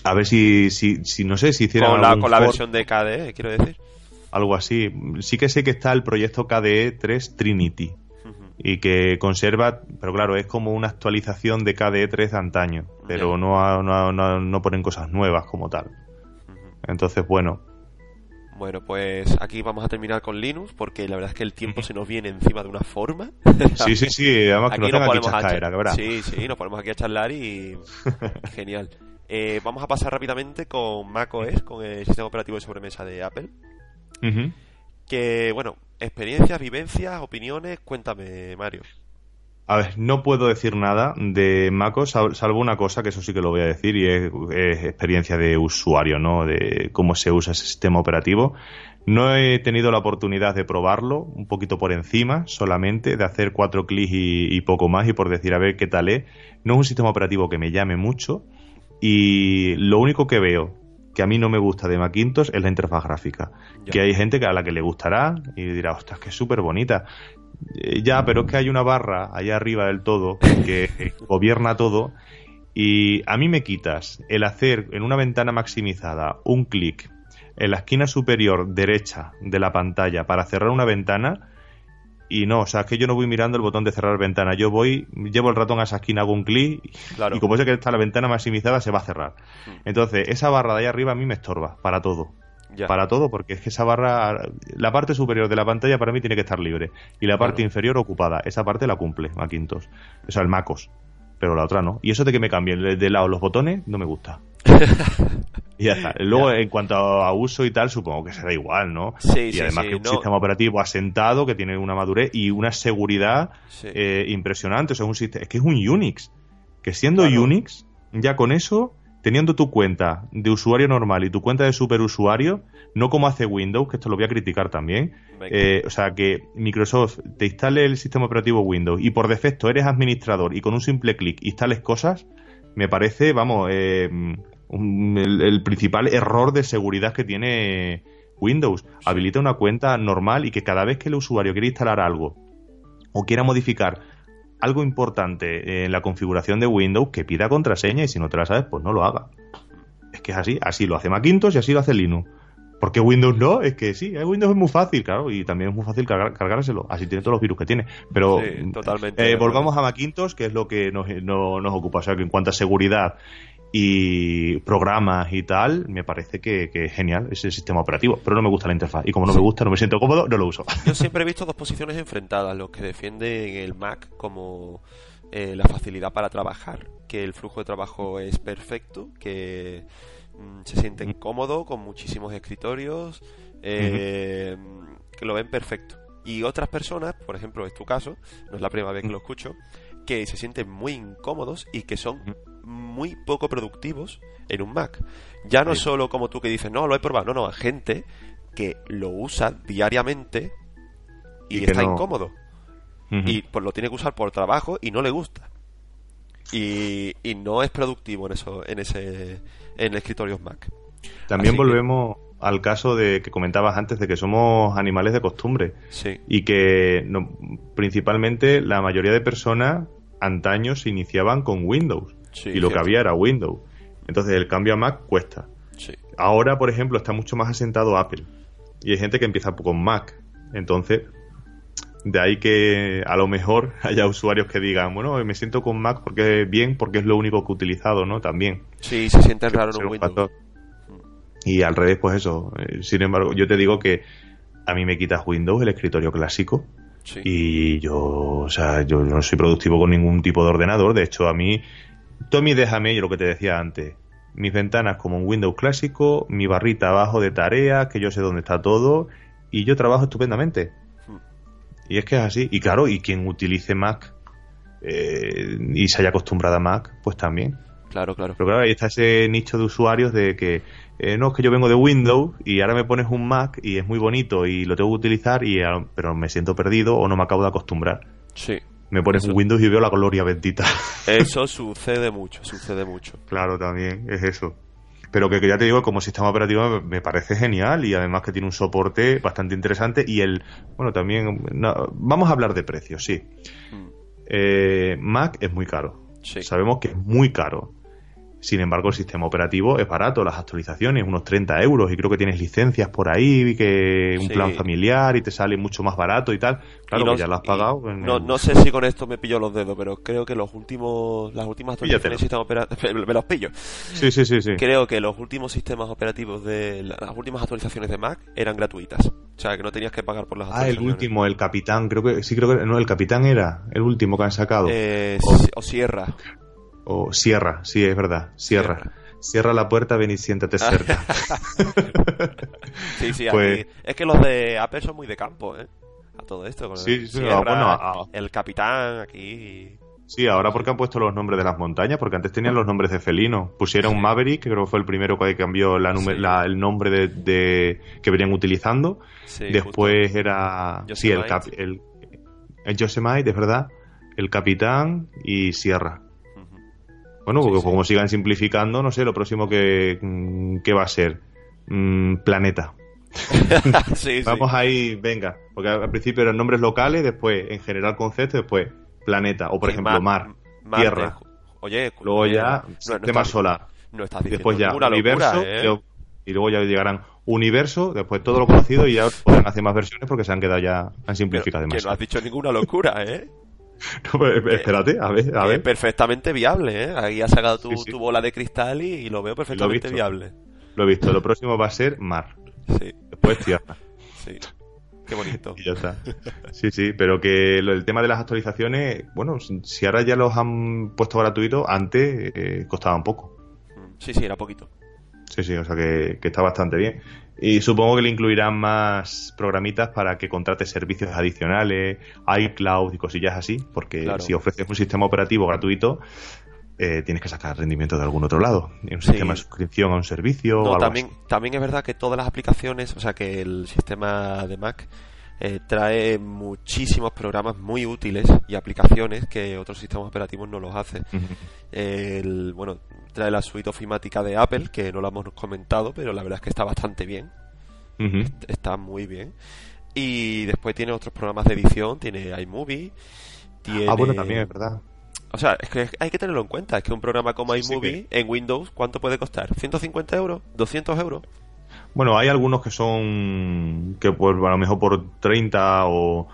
Speaker 3: A ver si, si, si no sé, si hicieran
Speaker 2: con la, con la versión de KDE, quiero decir.
Speaker 3: Algo así. Sí que sé que está el proyecto KDE 3 Trinity. Y que conserva, pero claro, es como una actualización de KDE 3 de antaño, pero no, no, no, no, ponen cosas nuevas como tal. Entonces, bueno,
Speaker 2: bueno, pues aquí vamos a terminar con Linux porque la verdad es que el tiempo se nos viene encima de una forma. <laughs>
Speaker 3: Sí, sí, sí, además que nos, aquí
Speaker 2: a Sí, sí, nos ponemos aquí a charlar y <laughs> genial. Eh, vamos a pasar rápidamente con macOS, con el sistema operativo de sobremesa de Apple. Que, bueno, experiencias, vivencias, opiniones, cuéntame, Mario.
Speaker 3: A ver, no puedo decir nada de MacOS, salvo una cosa, que eso sí que lo voy a decir, y es, experiencia de usuario, ¿no? De cómo se usa ese sistema operativo. No he tenido la oportunidad de probarlo, un poquito por encima solamente, de hacer cuatro clics y, poco más, y por decir a ver qué tal es. No es un sistema operativo que me llame mucho, y lo único que veo que a mí no me gusta de Macintosh es la interfaz gráfica. Que hay gente a la que le gustará y dirá, ostras, que es súper bonita. Eh, ya, pero es que hay una barra allá arriba del todo que <laughs> gobierna todo y a mí me quitas el hacer en una ventana maximizada un clic en la esquina superior derecha de la pantalla para cerrar una ventana y no, o sea, es que yo no voy mirando el botón de cerrar ventana, yo voy, llevo el ratón a esa esquina, hago un clic y como sé que está la ventana maximizada se va a cerrar. Hmm. Entonces, esa barra de ahí arriba a mí me estorba para todo. Para todo, porque es que esa barra, la parte superior de la pantalla para mí tiene que estar libre y la parte inferior ocupada. Esa parte la cumple Macintosh, o sea, el MacOS, pero la otra no. Y eso de que me cambien de lado los botones no me gusta. <laughs> y ya está. Luego, en cuanto a uso y tal, supongo que será igual, ¿no?
Speaker 2: Sí,
Speaker 3: y además
Speaker 2: sí,
Speaker 3: que un
Speaker 2: no.
Speaker 3: sistema operativo asentado, que tiene una madurez y una seguridad eh, impresionante. O sea, un sistema, es que es un Unix. Que siendo
Speaker 2: Claro.
Speaker 3: Unix, ya con eso, teniendo tu cuenta de usuario normal y tu cuenta de superusuario, no como hace Windows, que esto lo voy a criticar también. Eh, o sea, que Microsoft te instale el sistema operativo Windows y por defecto eres administrador y con un simple clic instales cosas, me parece, vamos, eh, un- el, el principal error de seguridad que tiene Windows. Habilita una cuenta normal y que cada vez que el usuario quiere instalar algo o quiera modificar algo importante en la configuración de Windows, que pida contraseña y si no te la sabes, pues no lo haga. Es que es así, así lo hace Macintosh y así lo hace Linux. ¿Por qué Windows no? Es que sí, eh, Windows es muy fácil, claro, y también es muy fácil cargar- cargárselo. Así tiene todos los virus que tiene. Pero
Speaker 2: Sí, totalmente
Speaker 3: eh, volvamos a Macintosh, que es lo que nos, no- nos ocupa. O sea, que en cuanto a seguridad y programas y tal, me parece que, que es genial ese sistema operativo. Pero no me gusta la interfaz. Y como no me gusta, no me siento cómodo, no lo uso. <laughs>
Speaker 2: Yo siempre he visto dos posiciones enfrentadas, los que defienden el Mac como eh, la facilidad para trabajar, que el flujo de trabajo es perfecto, que mm, se sienten cómodos con muchísimos escritorios, eh, que lo ven perfecto. Y otras personas, por ejemplo, es tu caso, no es la primera vez que lo escucho, que se sienten muy incómodos y que son muy poco productivos en un Mac. Ya no
Speaker 3: Sí.
Speaker 2: solo como tú que dices, no, lo he probado, no, no, gente que lo usa diariamente y, está
Speaker 3: no.
Speaker 2: incómodo. Y pues lo tiene que usar por trabajo y no le gusta. Y, y no es productivo en eso, en ese, en escritorios Mac.
Speaker 3: También
Speaker 2: Así que-
Speaker 3: volvemos al caso de que comentabas antes de que somos animales de costumbre
Speaker 2: Sí,
Speaker 3: y que no- principalmente la mayoría de personas antaño se iniciaban con Windows
Speaker 2: sí.
Speaker 3: y lo que había era Windows. Entonces el cambio a Mac cuesta.
Speaker 2: Sí,
Speaker 3: Ahora, por ejemplo, está mucho más asentado Apple y hay gente que empieza con Mac. Entonces, de ahí que a lo mejor <laughs> haya usuarios que digan, bueno, me siento con Mac porque es bien, porque es lo único que he utilizado, ¿no? También.
Speaker 2: sí, se siente raro en Windows.
Speaker 3: factor. Y al revés, pues eso. Eh, Sin embargo, yo te digo que a mí me quitas Windows, el escritorio clásico,
Speaker 2: Sí.
Speaker 3: y yo, o sea, yo no soy productivo con ningún tipo de ordenador. De hecho, a mí, Tommy, déjame, yo lo que te decía antes, mis ventanas como un Windows clásico, mi barrita abajo de tareas, que yo sé dónde está todo, y yo trabajo estupendamente.
Speaker 2: Hmm.
Speaker 3: Y es que es así. Y claro, y quien utilice Mac eh, y se haya acostumbrado a Mac, pues también.
Speaker 2: Claro, claro.
Speaker 3: Pero claro, ahí está ese nicho de usuarios de que eh, no, es que yo vengo de Windows y ahora me pones un Mac y es muy bonito y lo tengo que utilizar, y, ah, pero me siento perdido o no me acabo de acostumbrar.
Speaker 2: Sí.
Speaker 3: Me pones
Speaker 2: Eso.
Speaker 3: un Windows y veo la gloria bendita. <laughs>
Speaker 2: Eso sucede mucho, sucede mucho.
Speaker 3: claro, también es eso. Pero que, que ya te digo, como sistema operativo me- parece genial y además que tiene un soporte bastante interesante y el, bueno, también, no, vamos a hablar de precios, sí.
Speaker 2: Mm,
Speaker 3: Eh, Mac es muy caro.
Speaker 2: Sí.
Speaker 3: Sabemos que es muy caro. Sin embargo, el sistema operativo es barato, las actualizaciones, unos 30 euros, y creo que tienes licencias por ahí, que un
Speaker 2: Sí.
Speaker 3: plan familiar y te sale mucho más barato y tal. Claro,
Speaker 2: Y no-
Speaker 3: que ya lo has pagado. en
Speaker 2: No,
Speaker 3: el-
Speaker 2: no sé si con esto me pillo los dedos, pero creo que los últimos, las últimas actualizaciones del sistema operativo, <laughs> me los pillo.
Speaker 3: Sí, sí, sí, sí.
Speaker 2: Creo que los últimos sistemas operativos de las últimas actualizaciones de Mac eran gratuitas. O sea, que no tenías que pagar por las
Speaker 3: Ah, el último, el capitán, creo que sí, creo que no, el capitán era el último que han sacado.
Speaker 2: Eh,
Speaker 3: o
Speaker 2: Sierra.
Speaker 3: O Sierra, sí, es verdad, Sierra. Cierra la puerta, ven y siéntate cerca. <laughs>
Speaker 2: Sí, sí,
Speaker 3: Pues-
Speaker 2: aquí- es que los de Apple son muy de campo, ¿eh? A todo esto. Con
Speaker 3: Sí,
Speaker 2: el
Speaker 3: sí,
Speaker 2: Sierra,
Speaker 3: bueno, a-
Speaker 2: el capitán aquí.
Speaker 3: Sí, ahora porque han puesto los nombres de las montañas, porque antes tenían los nombres de felino. Pusieron Maverick, que creo que fue el primero que cambió la nume-
Speaker 2: Sí.
Speaker 3: la- el nombre de, de- que venían utilizando.
Speaker 2: Sí,
Speaker 3: Después era sí, el, cap- el, el Yosemite, es verdad, el capitán y Sierra. Bueno,
Speaker 2: Sí,
Speaker 3: porque
Speaker 2: sí.
Speaker 3: como sigan simplificando, no sé, lo próximo que, mm, que va a ser. Mm, planeta. <laughs>
Speaker 2: sí.
Speaker 3: Vamos ahí, venga. Porque al principio eran nombres locales, después en general concepto, después planeta. O por ejemplo, mar, tierra.
Speaker 2: Oye,
Speaker 3: Luego
Speaker 2: oye,
Speaker 3: ya
Speaker 2: no- no
Speaker 3: sistema
Speaker 2: estás-
Speaker 3: solar.
Speaker 2: No estás diciendo
Speaker 3: Después ya
Speaker 2: ninguna
Speaker 3: universo.
Speaker 2: locura, ¿eh?
Speaker 3: luego- y luego ya llegarán universo, después todo lo conocido y ya podrán hacer más versiones porque se han quedado ya, han simplificado
Speaker 2: que no
Speaker 3: demasiado.
Speaker 2: has dicho ninguna locura, ¿eh? <laughs>
Speaker 3: No, pero, espérate, a ver, a
Speaker 2: Que
Speaker 3: ver.
Speaker 2: perfectamente viable, ¿eh? Ahí has sacado tu,
Speaker 3: Sí, sí.
Speaker 2: tu bola de cristal y, y lo veo perfectamente
Speaker 3: visto.
Speaker 2: viable.
Speaker 3: Lo he visto. Lo próximo va a ser mar.
Speaker 2: Sí.
Speaker 3: Después tierra. <laughs>
Speaker 2: Sí. Qué bonito.
Speaker 3: Y ya está. Sí, sí, pero que lo- el tema de las actualizaciones, bueno, si ahora ya los han puesto gratuitos, antes eh, costaba un poco.
Speaker 2: Sí, sí, era poquito.
Speaker 3: Sí, sí, o sea que, que está bastante bien. Y supongo que le incluirán más programitas para que contrate servicios adicionales, iCloud y cosillas así, porque
Speaker 2: Claro.
Speaker 3: si ofreces un sistema operativo gratuito, eh, tienes que sacar rendimiento de algún otro lado. Un
Speaker 2: Sí.
Speaker 3: sistema de suscripción a un servicio o
Speaker 2: No,
Speaker 3: algo
Speaker 2: también, también es verdad que todas las aplicaciones, o sea que el sistema de Mac eh, trae muchísimos programas muy útiles y aplicaciones que otros sistemas operativos no los hacen. <laughs> El, bueno, trae la suite ofimática de Apple, que no la hemos comentado, pero la verdad es que está bastante bien. Está muy bien. Y después tiene otros programas de edición, tiene iMovie. Tiene...
Speaker 3: Ah, bueno, también es verdad.
Speaker 2: O sea, es que hay que tenerlo en cuenta. Es que un programa como
Speaker 3: Sí, sí,
Speaker 2: iMovie en Windows, ¿cuánto puede costar? ¿150 euros? ¿200 euros?
Speaker 3: Bueno, hay algunos que son que pues a lo mejor por 30 o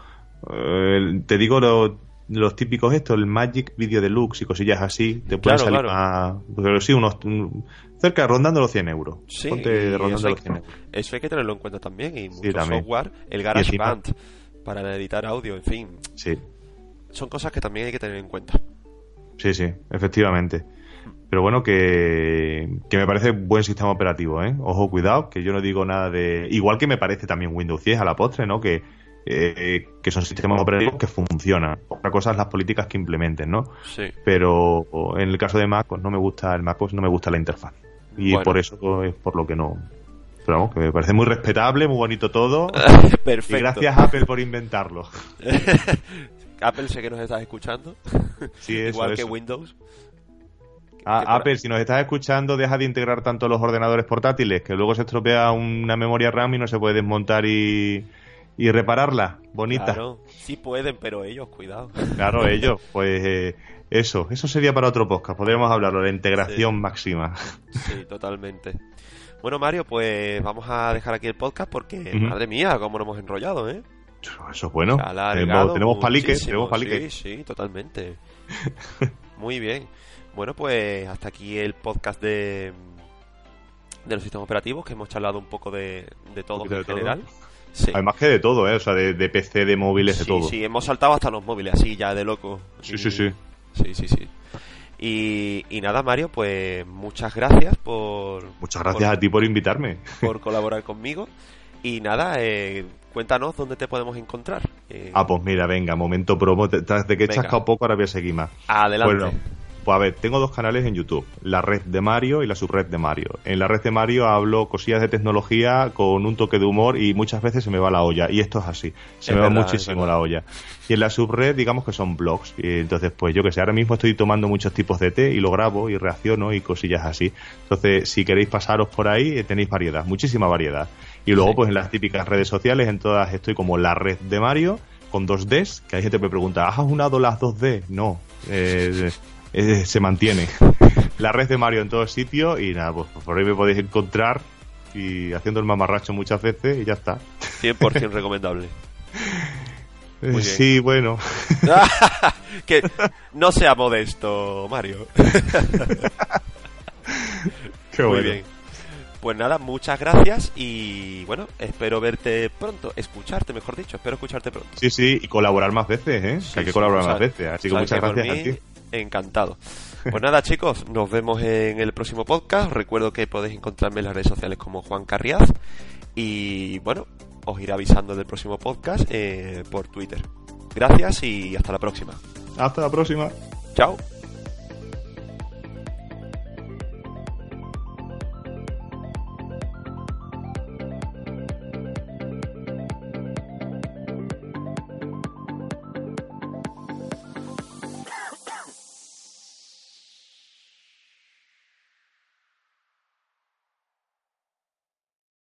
Speaker 3: eh, te digo lo- los típicos estos, el Magic Video Deluxe y cosillas así, te pueden
Speaker 2: Claro,
Speaker 3: salir
Speaker 2: claro.
Speaker 3: más, pero sí, unos un- cerca rondando los 100 euros.
Speaker 2: Sí,
Speaker 3: Ponte rondando
Speaker 2: eso, hay
Speaker 3: los 100
Speaker 2: que,
Speaker 3: euros.
Speaker 2: eso hay que tenerlo en cuenta también. Y mucho
Speaker 3: también.
Speaker 2: software, el GarageBand para editar audio, en fin.
Speaker 3: Sí,
Speaker 2: Son cosas que también hay que tener en cuenta.
Speaker 3: sí, sí, efectivamente. Pero bueno, que, que me parece buen sistema operativo, ¿eh? Ojo, cuidado, que yo no digo nada de... Igual que me parece también Windows 10 a la postre, ¿no? Que, eh, que son sistemas operativos que funcionan. Otra cosa es las políticas que implementen, ¿no?
Speaker 2: Sí.
Speaker 3: pero en el caso de Mac pues no me gusta el Mac pues no me gusta la interfaz y
Speaker 2: Bueno.
Speaker 3: por eso pues, es por lo que no pero vamos que me parece muy respetable muy bonito todo <laughs>
Speaker 2: Perfecto.
Speaker 3: y gracias Apple por inventarlo <laughs>
Speaker 2: Apple, sé que nos estás escuchando.
Speaker 3: sí eso,
Speaker 2: Igual que. Windows.
Speaker 3: Ah,
Speaker 2: que por-
Speaker 3: Apple si nos estás escuchando deja de integrar tanto los ordenadores portátiles que luego se estropea una memoria RAM y no se puede desmontar y, y repararla bonita
Speaker 2: Claro, sí pueden, pero ellos, cuidado.
Speaker 3: Claro, <laughs> ellos pues eh, eso eso sería para otro podcast podríamos hablarlo de la integración máxima
Speaker 2: Sí, totalmente. Bueno, Mario, pues vamos a dejar aquí el podcast porque, madre mía, cómo nos hemos enrollado, ¿eh?
Speaker 3: eso es bueno tenemos, tenemos palique
Speaker 2: muchísimo.
Speaker 3: tenemos palique
Speaker 2: Sí, sí, totalmente. <laughs> Muy bien. Bueno, pues hasta aquí el podcast de, de los sistemas operativos, que hemos charlado un poco de, de todo en
Speaker 3: de todo.
Speaker 2: general. Sí.
Speaker 3: Además que de todo, ¿eh? O sea, de, de PC, de móviles, de todo.
Speaker 2: sí, hemos saltado hasta los móviles, así ya de loco.
Speaker 3: Sí,
Speaker 2: Y-
Speaker 3: sí, sí.
Speaker 2: Sí, sí, sí. Y, y nada, Mario, pues muchas gracias por,
Speaker 3: Muchas gracias a ti por invitarme.
Speaker 2: por colaborar conmigo. Y nada, eh, cuéntanos dónde te podemos encontrar. Eh,
Speaker 3: Ah, pues mira, venga, momento promo. Te- de que he chascado poco, ahora voy a seguir más.
Speaker 2: adelante.
Speaker 3: Bueno, pues a ver, tengo dos canales en YouTube, la red de Mario y la subred de Mario. En la red de Mario hablo cosillas de tecnología con un toque de humor y muchas veces se me va la olla. Y esto es así, se
Speaker 2: Es
Speaker 3: me va muchísimo la olla. Y en la subred, digamos que son blogs. Y entonces, pues yo que sé, ahora mismo estoy tomando muchos tipos de té y lo grabo y reacciono y cosillas así. Entonces, si queréis pasaros por ahí, eh, tenéis variedad, muchísima variedad. Y luego,
Speaker 2: Sí.
Speaker 3: pues en las típicas redes sociales, en todas estoy como la red de Mario con dos Ds, que hay gente que me pregunta, ¿has unado las dos D? No, eh, eh, se mantiene. La red de Mario en todos sitios y nada, pues por ahí me podéis encontrar y haciendo el mamarracho muchas veces y ya está.
Speaker 2: 100% recomendable. <laughs> Bien.
Speaker 3: Sí, bueno. <laughs> <laughs>
Speaker 2: que no sea modesto, Mario.
Speaker 3: Qué
Speaker 2: Muy
Speaker 3: bueno.
Speaker 2: bien. Pues nada, muchas gracias y bueno, espero verte pronto, escucharte, mejor dicho, espero escucharte pronto.
Speaker 3: Sí, sí, y colaborar más veces, ¿eh?
Speaker 2: Sí,
Speaker 3: que hay que
Speaker 2: sí,
Speaker 3: colaborar
Speaker 2: o
Speaker 3: más veces. Así que muchas
Speaker 2: que
Speaker 3: gracias a ti.
Speaker 2: Encantado. Pues nada, chicos, nos vemos en el próximo podcast. Os recuerdo que podéis encontrarme en las redes sociales como Juan Carriaz. Y bueno, os iré avisando del próximo podcast eh, por Twitter. Gracias y hasta la próxima.
Speaker 3: Hasta la próxima.
Speaker 2: Chao.